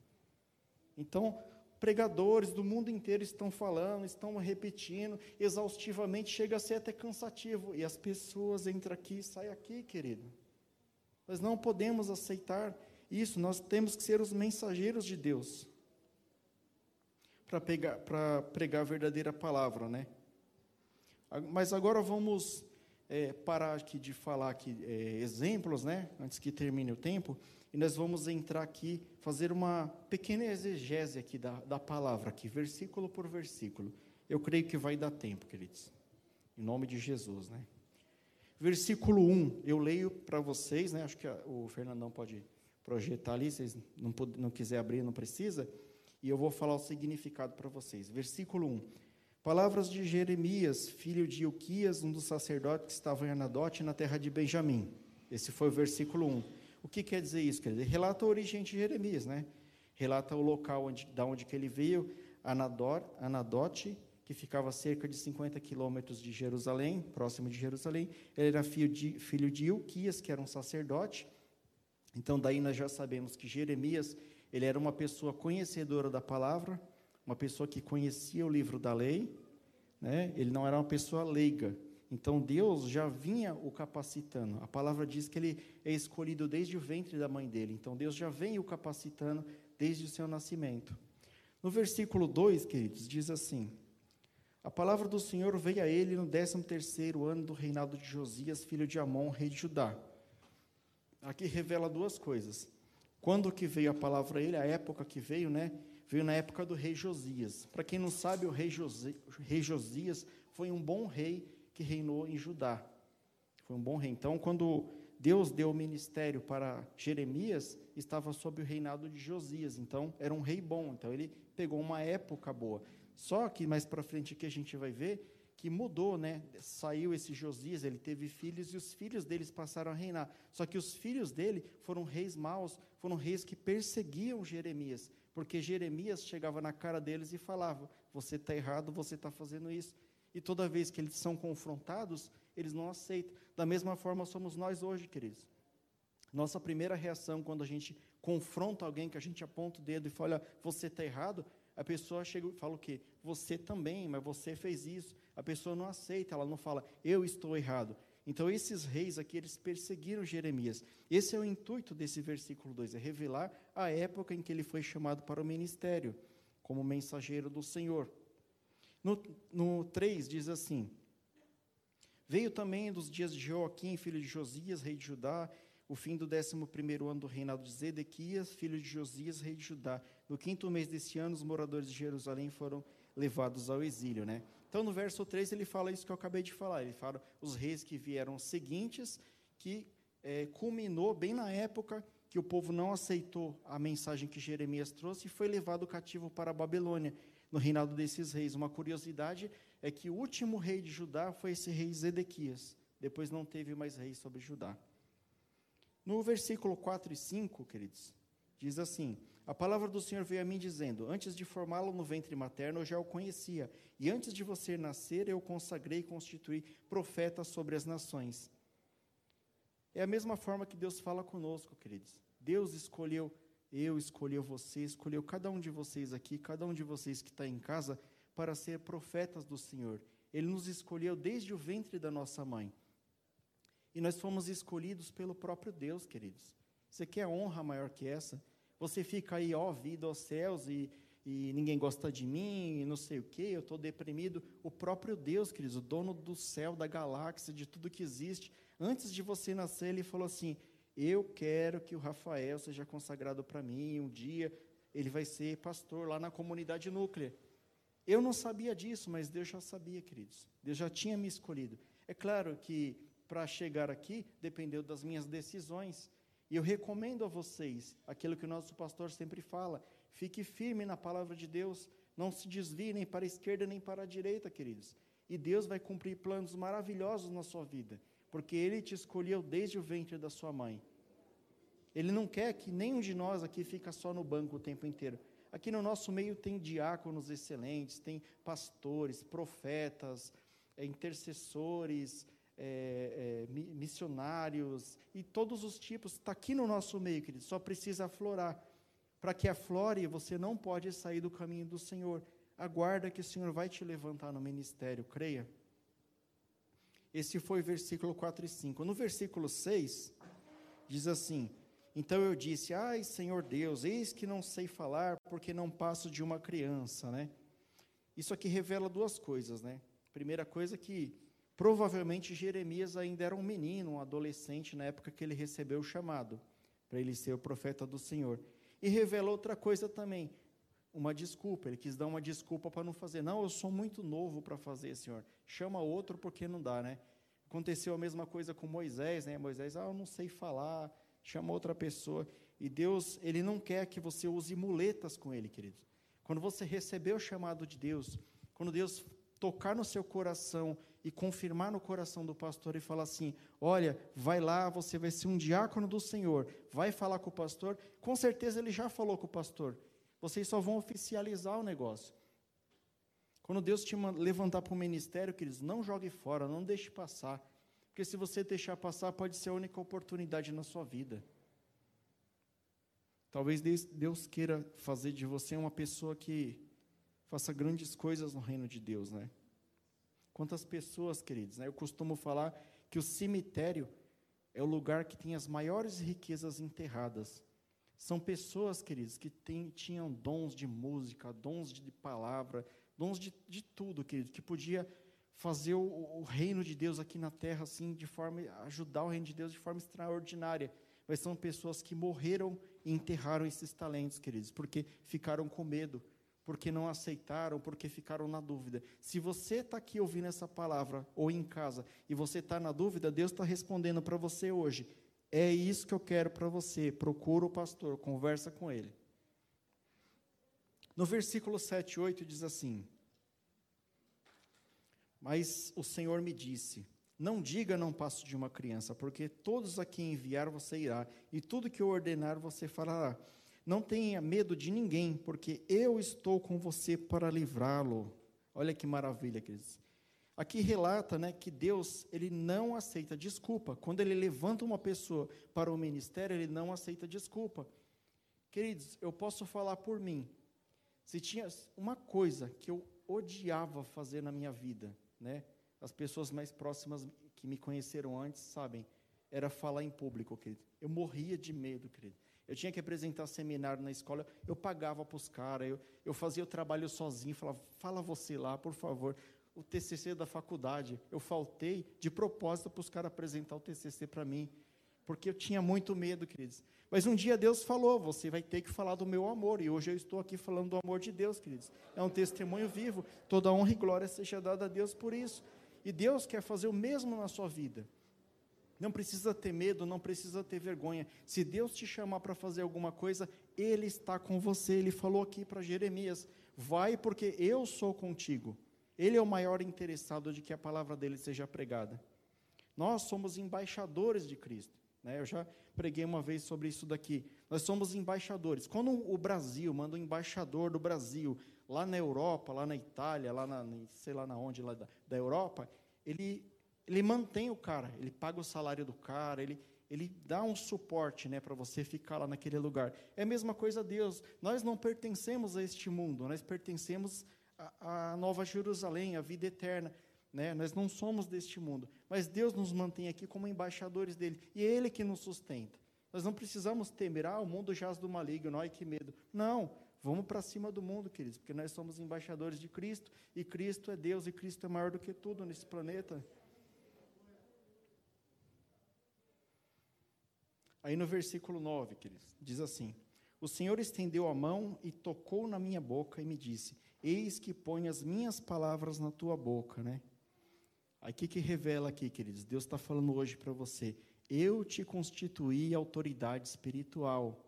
Então, pregadores do mundo inteiro estão falando, estão repetindo exaustivamente, chega a ser até cansativo. E as pessoas entram aqui e saem aqui, querido. Nós não podemos aceitar isso, nós temos que ser os mensageiros de Deus para pregar a verdadeira palavra, né? Mas agora vamos é, parar aqui de falar aqui, é, exemplos, né? Antes que termine o tempo e nós vamos entrar aqui, fazer uma pequena exegese aqui da, da palavra, aqui, versículo por versículo. Eu creio que vai dar tempo, queridos. Em nome de Jesus, né? Versículo 1, eu leio para vocês, né? Acho que a, o Fernandão pode projetar ali, se não, não quiser abrir, não precisa. E eu vou falar o significado para vocês. Versículo 1. Palavras de Jeremias, filho de Ilquias, um dos sacerdotes que estava em Anadote, na terra de Benjamim. Esse foi o versículo 1. O que quer dizer isso? Dizer, relata a origem de Jeremias, né? Relata o local onde, da onde que ele veio, Anador, Anadote, que ficava a cerca de 50 quilômetros de Jerusalém, próximo de Jerusalém. Ele era filho de, filho de Ilquias, que era um sacerdote. Então, daí nós já sabemos que Jeremias, ele era uma pessoa conhecedora da palavra, uma pessoa que conhecia o livro da lei, né? ele não era uma pessoa leiga. Então Deus já vinha o capacitando. A palavra diz que ele é escolhido desde o ventre da mãe dele. Então Deus já vem o capacitando desde o seu nascimento. No versículo 2, queridos, diz assim: A palavra do Senhor veio a ele no 13 terceiro ano do reinado de Josias, filho de Amon, rei de Judá. Aqui revela duas coisas. Quando que veio a palavra a ele, a época que veio, né? Veio na época do rei Josias. Para quem não sabe, o rei, rei Josias foi um bom rei que reinou em Judá. Foi um bom rei. Então, quando Deus deu o ministério para Jeremias, estava sob o reinado de Josias. Então, era um rei bom. Então, ele pegou uma época boa. Só que mais para frente aqui a gente vai ver que mudou, né? Saiu esse Josias, ele teve filhos e os filhos deles passaram a reinar. Só que os filhos dele foram reis maus, foram reis que perseguiam Jeremias, porque Jeremias chegava na cara deles e falava: "Você está errado, você está fazendo isso". E toda vez que eles são confrontados, eles não aceitam. Da mesma forma somos nós hoje, queridos. Nossa primeira reação quando a gente confronta alguém, que a gente aponta o dedo e fala, você está errado, a pessoa chega e fala o quê? Você também, mas você fez isso. A pessoa não aceita, ela não fala, eu estou errado. Então, esses reis aqui, eles perseguiram Jeremias. Esse é o intuito desse versículo 2, é revelar a época em que ele foi chamado para o ministério, como mensageiro do Senhor. No, no 3 diz assim: Veio também dos dias de Joaquim, filho de Josias, rei de Judá, o fim do décimo primeiro ano do reinado de Zedequias, filho de Josias, rei de Judá. No quinto mês desse ano, os moradores de Jerusalém foram levados ao exílio, né? Então, no verso 3, ele fala isso que eu acabei de falar. Ele fala os reis que vieram seguintes, que é, culminou bem na época que o povo não aceitou a mensagem que Jeremias trouxe e foi levado cativo para a Babilônia no reinado desses reis. Uma curiosidade é que o último rei de Judá foi esse rei Zedequias. Depois não teve mais rei sobre Judá. No versículo 4 e 5, queridos, diz assim: A palavra do Senhor veio a mim dizendo: Antes de formá-lo no ventre materno, eu já o conhecia, e antes de você nascer, eu consagrei e constituí profeta sobre as nações. É a mesma forma que Deus fala conosco, queridos. Deus escolheu eu escolheu você, escolheu cada um de vocês aqui, cada um de vocês que está em casa, para ser profetas do Senhor. Ele nos escolheu desde o ventre da nossa mãe. E nós fomos escolhidos pelo próprio Deus, queridos. Você quer honra maior que essa? Você fica aí, ó, vida aos céus e, e ninguém gosta de mim, e não sei o quê, eu estou deprimido. O próprio Deus, queridos, o dono do céu, da galáxia, de tudo que existe, antes de você nascer, ele falou assim: eu quero que o Rafael seja consagrado para mim. Um dia ele vai ser pastor lá na comunidade núclea. Eu não sabia disso, mas Deus já sabia, queridos. Deus já tinha me escolhido. É claro que para chegar aqui dependeu das minhas decisões. E eu recomendo a vocês aquilo que o nosso pastor sempre fala: fique firme na palavra de Deus, não se desvie nem para a esquerda nem para a direita, queridos. E Deus vai cumprir planos maravilhosos na sua vida porque Ele te escolheu desde o ventre da sua mãe. Ele não quer que nenhum de nós aqui fica só no banco o tempo inteiro. Aqui no nosso meio tem diáconos excelentes, tem pastores, profetas, é, intercessores, é, é, missionários e todos os tipos. Está aqui no nosso meio, querido. Só precisa aflorar. Para que aflore, você não pode sair do caminho do Senhor. Aguarda que o Senhor vai te levantar no ministério, creia. Esse foi o versículo 4 e 5. No versículo 6, diz assim: Então eu disse: Ai, Senhor Deus, eis que não sei falar, porque não passo de uma criança, né? Isso aqui revela duas coisas, né? Primeira coisa é que provavelmente Jeremias ainda era um menino, um adolescente na época que ele recebeu o chamado para ele ser o profeta do Senhor. E revela outra coisa também, uma desculpa. Ele quis dar uma desculpa para não fazer. Não, eu sou muito novo para fazer, Senhor. Chama outro porque não dá, né? Aconteceu a mesma coisa com Moisés, né? Moisés, ah, eu não sei falar. Chama outra pessoa. E Deus, ele não quer que você use muletas com ele, queridos. Quando você receber o chamado de Deus, quando Deus tocar no seu coração e confirmar no coração do pastor e falar assim: olha, vai lá, você vai ser um diácono do Senhor, vai falar com o pastor. Com certeza ele já falou com o pastor, vocês só vão oficializar o negócio. Quando Deus te levantar para o ministério, queridos, não jogue fora, não deixe passar. Porque se você deixar passar, pode ser a única oportunidade na sua vida. Talvez Deus queira fazer de você uma pessoa que faça grandes coisas no reino de Deus, né? Quantas pessoas, queridos, né? Eu costumo falar que o cemitério é o lugar que tem as maiores riquezas enterradas. São pessoas, queridos, que tem, tinham dons de música, dons de palavra, dons de, de tudo, querido, que podia fazer o, o, reino de Deus aqui na terra, assim, de forma, ajudar o reino de Deus de forma extraordinária. Mas são pessoas que morreram e enterraram esses talentos, queridos, porque ficaram com medo, porque não aceitaram, porque ficaram na dúvida. Se você está aqui ouvindo essa palavra, ou em casa, e você está na dúvida, Deus está respondendo para você hoje. É isso que eu quero para você. Procura o pastor, conversa com ele. No versículo 7 e 8 diz assim: Mas o Senhor me disse: Não diga não passo de uma criança, porque todos a quem enviar você irá, e tudo que eu ordenar você fará. Não tenha medo de ninguém, porque eu estou com você para livrá-lo. Olha que maravilha, queridos. Aqui relata né, que Deus ele não aceita desculpa. Quando ele levanta uma pessoa para o ministério, ele não aceita desculpa. Queridos, eu posso falar por mim. Se tinha uma coisa que eu odiava fazer na minha vida, né, as pessoas mais próximas que me conheceram antes sabem, era falar em público, querido. Eu morria de medo, querido. Eu tinha que apresentar seminário na escola, eu pagava para os caras, eu, eu fazia o trabalho sozinho, falava, fala você lá, por favor. O TCC da faculdade, eu faltei de propósito para os caras apresentar o TCC para mim, porque eu tinha muito medo, queridos. Mas um dia Deus falou, você vai ter que falar do meu amor, e hoje eu estou aqui falando do amor de Deus, queridos. É um testemunho vivo, toda honra e glória seja dada a Deus por isso. E Deus quer fazer o mesmo na sua vida. Não precisa ter medo, não precisa ter vergonha. Se Deus te chamar para fazer alguma coisa, Ele está com você. Ele falou aqui para Jeremias: vai porque eu sou contigo. Ele é o maior interessado de que a palavra dele seja pregada. Nós somos embaixadores de Cristo. Né? Eu já preguei uma vez sobre isso daqui. Nós somos embaixadores. Quando o Brasil manda um embaixador do Brasil lá na Europa, lá na Itália, lá na, sei lá na onde, lá da, da Europa, ele ele mantém o cara, ele paga o salário do cara, ele, ele dá um suporte né, para você ficar lá naquele lugar. É a mesma coisa Deus. Nós não pertencemos a este mundo, nós pertencemos à Nova Jerusalém, à vida eterna. Né? Nós não somos deste mundo. Mas Deus nos mantém aqui como embaixadores dele. E é Ele que nos sustenta. Nós não precisamos temer, ah, o mundo jaz do maligno, ai que medo. Não, vamos para cima do mundo, queridos, porque nós somos embaixadores de Cristo, e Cristo é Deus, e Cristo é maior do que tudo nesse planeta. Aí no versículo 9, queridos, diz assim: O Senhor estendeu a mão e tocou na minha boca e me disse: Eis que põe as minhas palavras na tua boca, né? Aí o que, que revela aqui, queridos? Deus está falando hoje para você: Eu te constituí autoridade espiritual.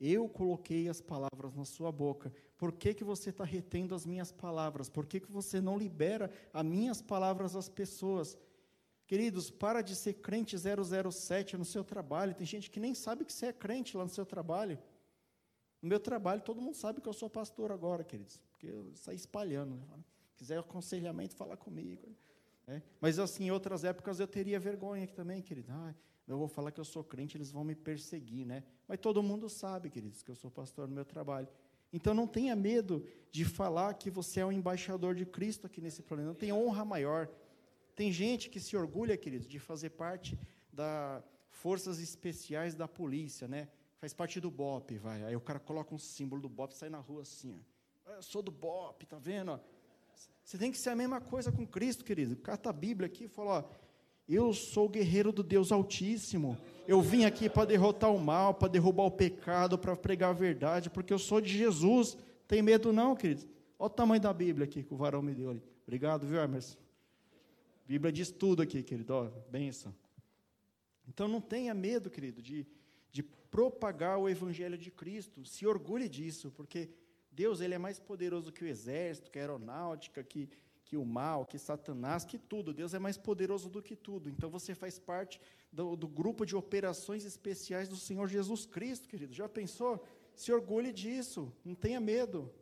Eu coloquei as palavras na sua boca. Por que, que você está retendo as minhas palavras? Por que, que você não libera as minhas palavras às pessoas? Queridos, para de ser crente 007 no seu trabalho. Tem gente que nem sabe que você é crente lá no seu trabalho. No meu trabalho, todo mundo sabe que eu sou pastor agora, queridos. Porque eu saí espalhando. Né? Quiser aconselhamento, fala comigo. Né? Mas assim, em outras épocas eu teria vergonha aqui também, querido. Ah, eu vou falar que eu sou crente, eles vão me perseguir, né? Mas todo mundo sabe, queridos, que eu sou pastor no meu trabalho. Então não tenha medo de falar que você é um embaixador de Cristo aqui nesse planeta. Não tem honra maior. Tem gente que se orgulha, queridos, de fazer parte das forças especiais da polícia, né? Faz parte do BOP, vai. Aí o cara coloca um símbolo do BOP sai na rua assim, ó. Eu sou do BOP, tá vendo? Você tem que ser a mesma coisa com Cristo, querido. Cata a Bíblia aqui e fala, ó, eu sou guerreiro do Deus Altíssimo. Eu vim aqui para derrotar o mal, para derrubar o pecado, para pregar a verdade, porque eu sou de Jesus. Tem medo não, querido? Olha o tamanho da Bíblia aqui que o varão me deu ali. Obrigado, viu, Emerson? Bíblia diz tudo aqui, querido, ó, benção. Então não tenha medo, querido, de, de propagar o evangelho de Cristo. Se orgulhe disso, porque Deus ele é mais poderoso que o exército, que a aeronáutica, que, que o mal, que Satanás, que tudo. Deus é mais poderoso do que tudo. Então você faz parte do, do grupo de operações especiais do Senhor Jesus Cristo, querido. Já pensou? Se orgulhe disso, não tenha medo.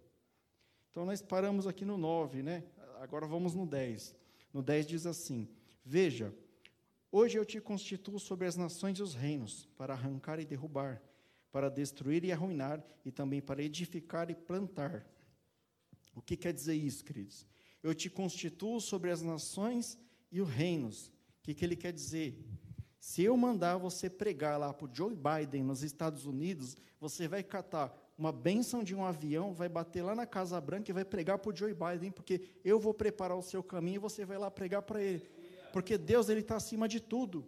Então nós paramos aqui no 9, né? Agora vamos no 10. No 10 diz assim: Veja, hoje eu te constituo sobre as nações e os reinos, para arrancar e derrubar, para destruir e arruinar, e também para edificar e plantar. O que quer dizer isso, queridos? Eu te constituo sobre as nações e os reinos. O que, que ele quer dizer? Se eu mandar você pregar lá para o Joe Biden nos Estados Unidos, você vai catar uma bênção de um avião, vai bater lá na Casa Branca e vai pregar para o Joe Biden, porque eu vou preparar o seu caminho e você vai lá pregar para ele. Porque Deus ele está acima de tudo.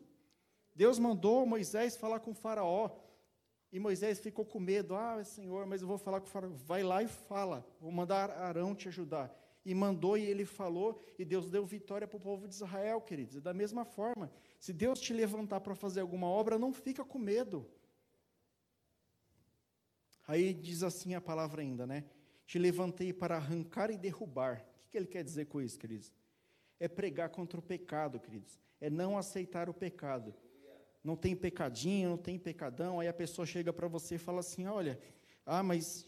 Deus mandou Moisés falar com o faraó. E Moisés ficou com medo. Ah, Senhor, mas eu vou falar com o faraó. Vai lá e fala. Vou mandar Arão te ajudar. E mandou e ele falou, e Deus deu vitória para o povo de Israel, queridos. E da mesma forma, se Deus te levantar para fazer alguma obra, não fica com medo. Aí diz assim a palavra ainda, né? Te levantei para arrancar e derrubar. O que ele quer dizer com isso, queridos? É pregar contra o pecado, queridos. É não aceitar o pecado. Não tem pecadinho, não tem pecadão. Aí a pessoa chega para você e fala assim: olha, ah, mas,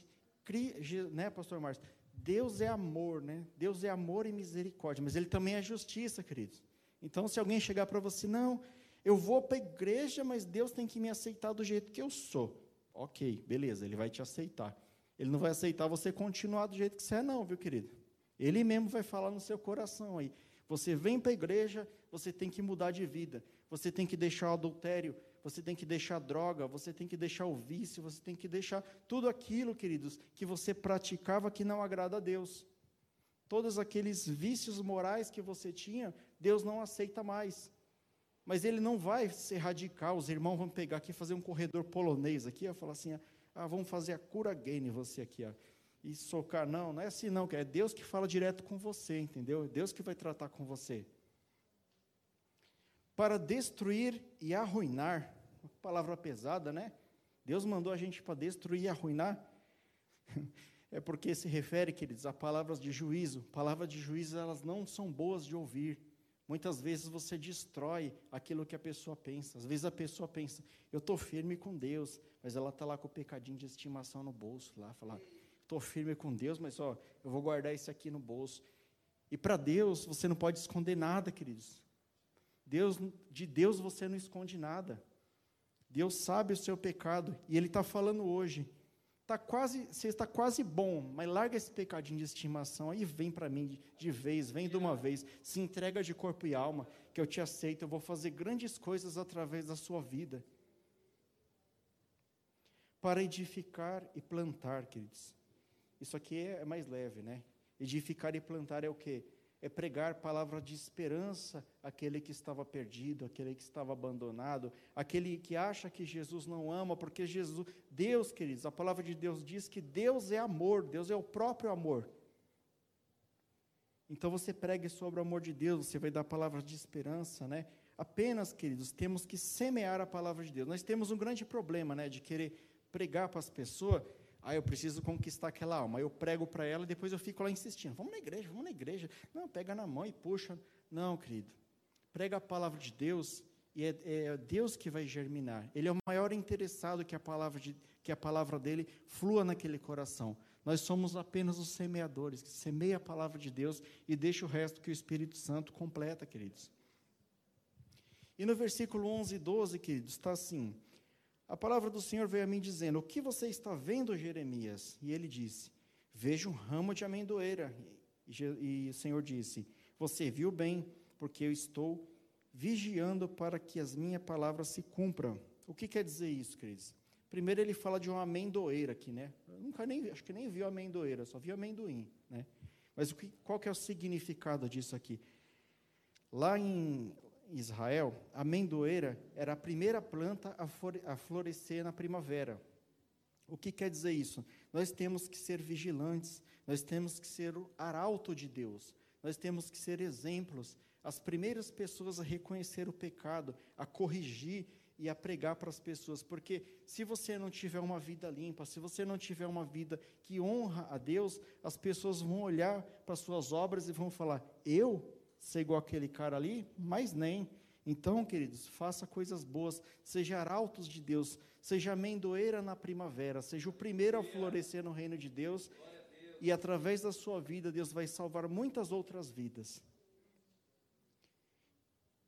né, pastor Márcio? Deus é amor, né? Deus é amor e misericórdia, mas Ele também é justiça, queridos. Então, se alguém chegar para você, não, eu vou para a igreja, mas Deus tem que me aceitar do jeito que eu sou. Ok, beleza, ele vai te aceitar. Ele não vai aceitar você continuar do jeito que você é, não, viu, querido? Ele mesmo vai falar no seu coração aí. Você vem para a igreja, você tem que mudar de vida. Você tem que deixar o adultério, você tem que deixar a droga, você tem que deixar o vício, você tem que deixar tudo aquilo, queridos, que você praticava que não agrada a Deus. Todos aqueles vícios morais que você tinha, Deus não aceita mais. Mas ele não vai ser radical, os irmãos vão pegar aqui fazer um corredor polonês aqui, e falar assim, ah, vamos fazer a cura gay em você aqui, ó, e socar, não, não é assim não, é Deus que fala direto com você, entendeu? É Deus que vai tratar com você. Para destruir e arruinar, palavra pesada, né? Deus mandou a gente para destruir e arruinar, é porque se refere, queridos, a palavras de juízo. Palavras de juízo, elas não são boas de ouvir, Muitas vezes você destrói aquilo que a pessoa pensa. Às vezes a pessoa pensa, eu estou firme com Deus, mas ela está lá com o pecadinho de estimação no bolso, lá, falar, estou firme com Deus, mas ó, eu vou guardar isso aqui no bolso. E para Deus, você não pode esconder nada, queridos. Deus, de Deus você não esconde nada. Deus sabe o seu pecado, e Ele está falando hoje tá quase, você está quase bom, mas larga esse pecadinho de estimação aí vem para mim de, de, vez, vem de uma vez, se entrega de corpo e alma, que eu te aceito, eu vou fazer grandes coisas através da sua vida. Para edificar e plantar, queridos. Isso aqui é mais leve, né? Edificar e plantar é o quê? É pregar palavra de esperança àquele que estava perdido, àquele que estava abandonado, aquele que acha que Jesus não ama, porque Jesus, Deus, queridos, a palavra de Deus diz que Deus é amor, Deus é o próprio amor. Então você pregue sobre o amor de Deus, você vai dar palavras de esperança, né? Apenas, queridos, temos que semear a palavra de Deus. Nós temos um grande problema, né, de querer pregar para as pessoas ah, eu preciso conquistar aquela alma. Eu prego para ela e depois eu fico lá insistindo. Vamos na igreja, vamos na igreja. Não, pega na mão e puxa. Não, querido. Prega a palavra de Deus e é, é Deus que vai germinar. Ele é o maior interessado que a palavra, de, que a palavra dele flua naquele coração. Nós somos apenas os semeadores, que semeia a palavra de Deus e deixa o resto que o Espírito Santo completa, queridos. E no versículo 11 e 12, queridos, está assim: a palavra do Senhor veio a mim dizendo: O que você está vendo, Jeremias? E ele disse: Vejo um ramo de amendoeira. E, e o Senhor disse: Você viu bem, porque eu estou vigiando para que as minhas palavras se cumpram. O que quer dizer isso, queridos? Primeiro ele fala de uma amendoeira aqui, né? Eu nunca nem, acho que nem viu amendoeira, só vi amendoim, né? Mas o que, qual que é o significado disso aqui? Lá em Israel, a amendoeira era a primeira planta a florescer na primavera. O que quer dizer isso? Nós temos que ser vigilantes, nós temos que ser o arauto de Deus, nós temos que ser exemplos, as primeiras pessoas a reconhecer o pecado, a corrigir e a pregar para as pessoas, porque se você não tiver uma vida limpa, se você não tiver uma vida que honra a Deus, as pessoas vão olhar para suas obras e vão falar: Eu ser igual aquele cara ali, mas nem. Então, queridos, faça coisas boas, seja arautos de Deus, seja amendoeira na primavera, seja o primeiro a florescer no reino de Deus, e através da sua vida, Deus vai salvar muitas outras vidas.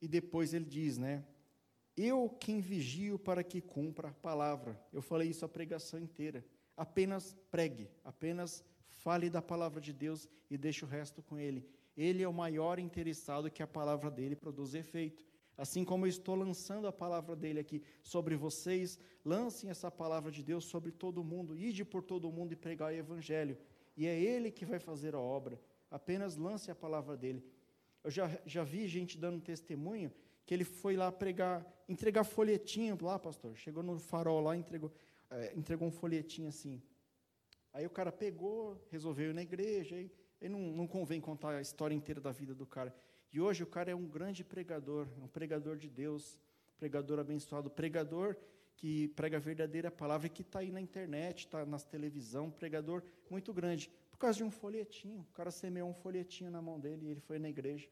E depois ele diz, né? Eu quem vigio para que cumpra a palavra. Eu falei isso a pregação inteira. Apenas pregue, apenas Fale da palavra de Deus e deixe o resto com Ele. Ele é o maior interessado que a palavra dele produz efeito. Assim como eu estou lançando a palavra dele aqui sobre vocês, lancem essa palavra de Deus sobre todo mundo, ide por todo mundo e pregar o evangelho. E é ele que vai fazer a obra. Apenas lance a palavra dele. Eu já, já vi gente dando testemunho que ele foi lá pregar, entregar folhetinho lá, pastor. Chegou no farol lá, entregou, é, entregou um folhetinho assim. Aí o cara pegou, resolveu ir na igreja, aí, aí não, não convém contar a história inteira da vida do cara. E hoje o cara é um grande pregador, um pregador de Deus, pregador abençoado, pregador que prega a verdadeira palavra e que está aí na internet, está na televisão, pregador muito grande, por causa de um folhetinho. O cara semeou um folhetinho na mão dele e ele foi na igreja.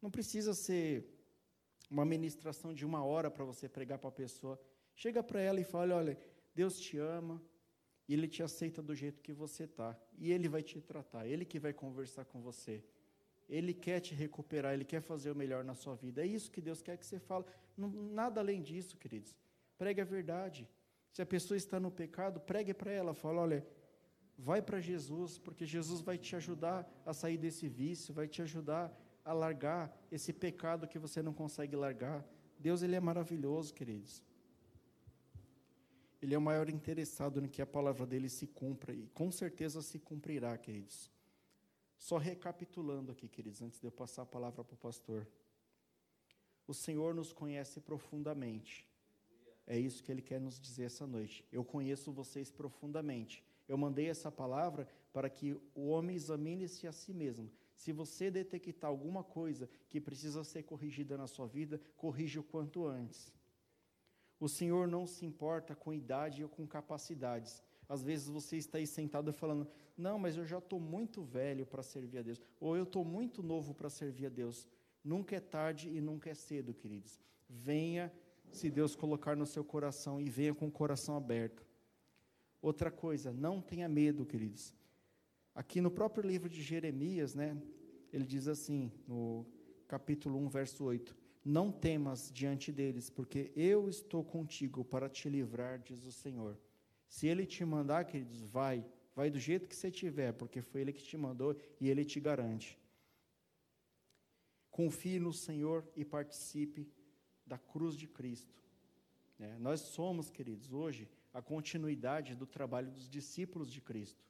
Não precisa ser uma ministração de uma hora para você pregar para a pessoa. Chega para ela e fala: olha, Deus te ama e Ele te aceita do jeito que você está. E Ele vai te tratar, Ele que vai conversar com você. Ele quer te recuperar, Ele quer fazer o melhor na sua vida. É isso que Deus quer que você fale. Não, nada além disso, queridos. Pregue a verdade. Se a pessoa está no pecado, pregue para ela. Fala, olha, vai para Jesus, porque Jesus vai te ajudar a sair desse vício, vai te ajudar a largar esse pecado que você não consegue largar. Deus ele é maravilhoso, queridos. Ele é o maior interessado em que a palavra dele se cumpra e com certeza se cumprirá, queridos. Só recapitulando aqui, queridos, antes de eu passar a palavra para o pastor. O Senhor nos conhece profundamente. É isso que ele quer nos dizer essa noite. Eu conheço vocês profundamente. Eu mandei essa palavra para que o homem examine-se a si mesmo se você detectar alguma coisa que precisa ser corrigida na sua vida, corrija o quanto antes. O Senhor não se importa com idade ou com capacidades. Às vezes você está aí sentado falando: Não, mas eu já estou muito velho para servir a Deus. Ou eu estou muito novo para servir a Deus. Nunca é tarde e nunca é cedo, queridos. Venha, se Deus colocar no seu coração, e venha com o coração aberto. Outra coisa, não tenha medo, queridos. Aqui no próprio livro de Jeremias, né, ele diz assim, no capítulo 1, verso 8: Não temas diante deles, porque eu estou contigo para te livrar, diz o Senhor. Se ele te mandar, queridos, vai, vai do jeito que você tiver, porque foi ele que te mandou e ele te garante. Confie no Senhor e participe da cruz de Cristo. É, nós somos, queridos, hoje a continuidade do trabalho dos discípulos de Cristo.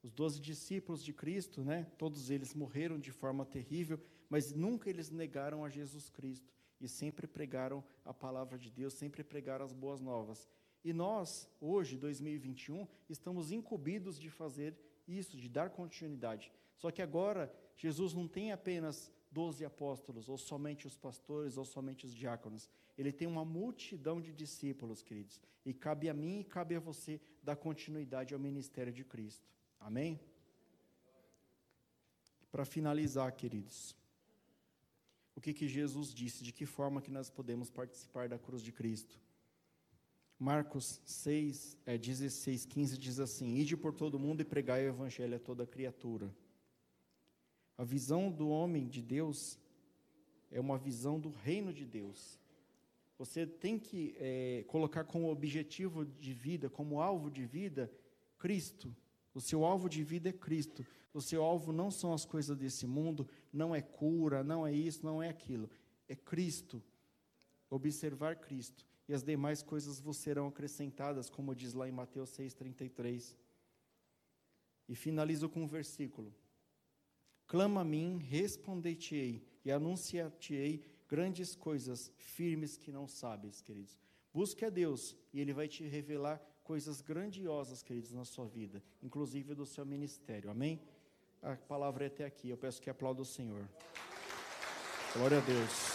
Os doze discípulos de Cristo, né, todos eles morreram de forma terrível, mas nunca eles negaram a Jesus Cristo e sempre pregaram a palavra de Deus, sempre pregaram as boas novas. E nós, hoje, 2021, estamos incumbidos de fazer isso, de dar continuidade. Só que agora, Jesus não tem apenas doze apóstolos, ou somente os pastores, ou somente os diáconos. Ele tem uma multidão de discípulos, queridos. E cabe a mim e cabe a você dar continuidade ao ministério de Cristo. Amém? Para finalizar, queridos, o que, que Jesus disse, de que forma que nós podemos participar da cruz de Cristo? Marcos 6, é, 16, 15 diz assim: Ide por todo mundo e pregai o evangelho a toda criatura. A visão do homem de Deus é uma visão do reino de Deus. Você tem que é, colocar como objetivo de vida, como alvo de vida, Cristo. O seu alvo de vida é Cristo. O seu alvo não são as coisas desse mundo, não é cura, não é isso, não é aquilo. É Cristo. Observar Cristo. E as demais coisas vos serão acrescentadas, como diz lá em Mateus 6,33. E finalizo com um versículo. Clama a mim, responder-te-ei, e anunciar-te-ei grandes coisas firmes que não sabes, queridos. Busque a Deus, e Ele vai te revelar coisas grandiosas, queridos, na sua vida, inclusive do seu ministério. Amém? A palavra é até aqui. Eu peço que aplaude o Senhor. Glória a Deus.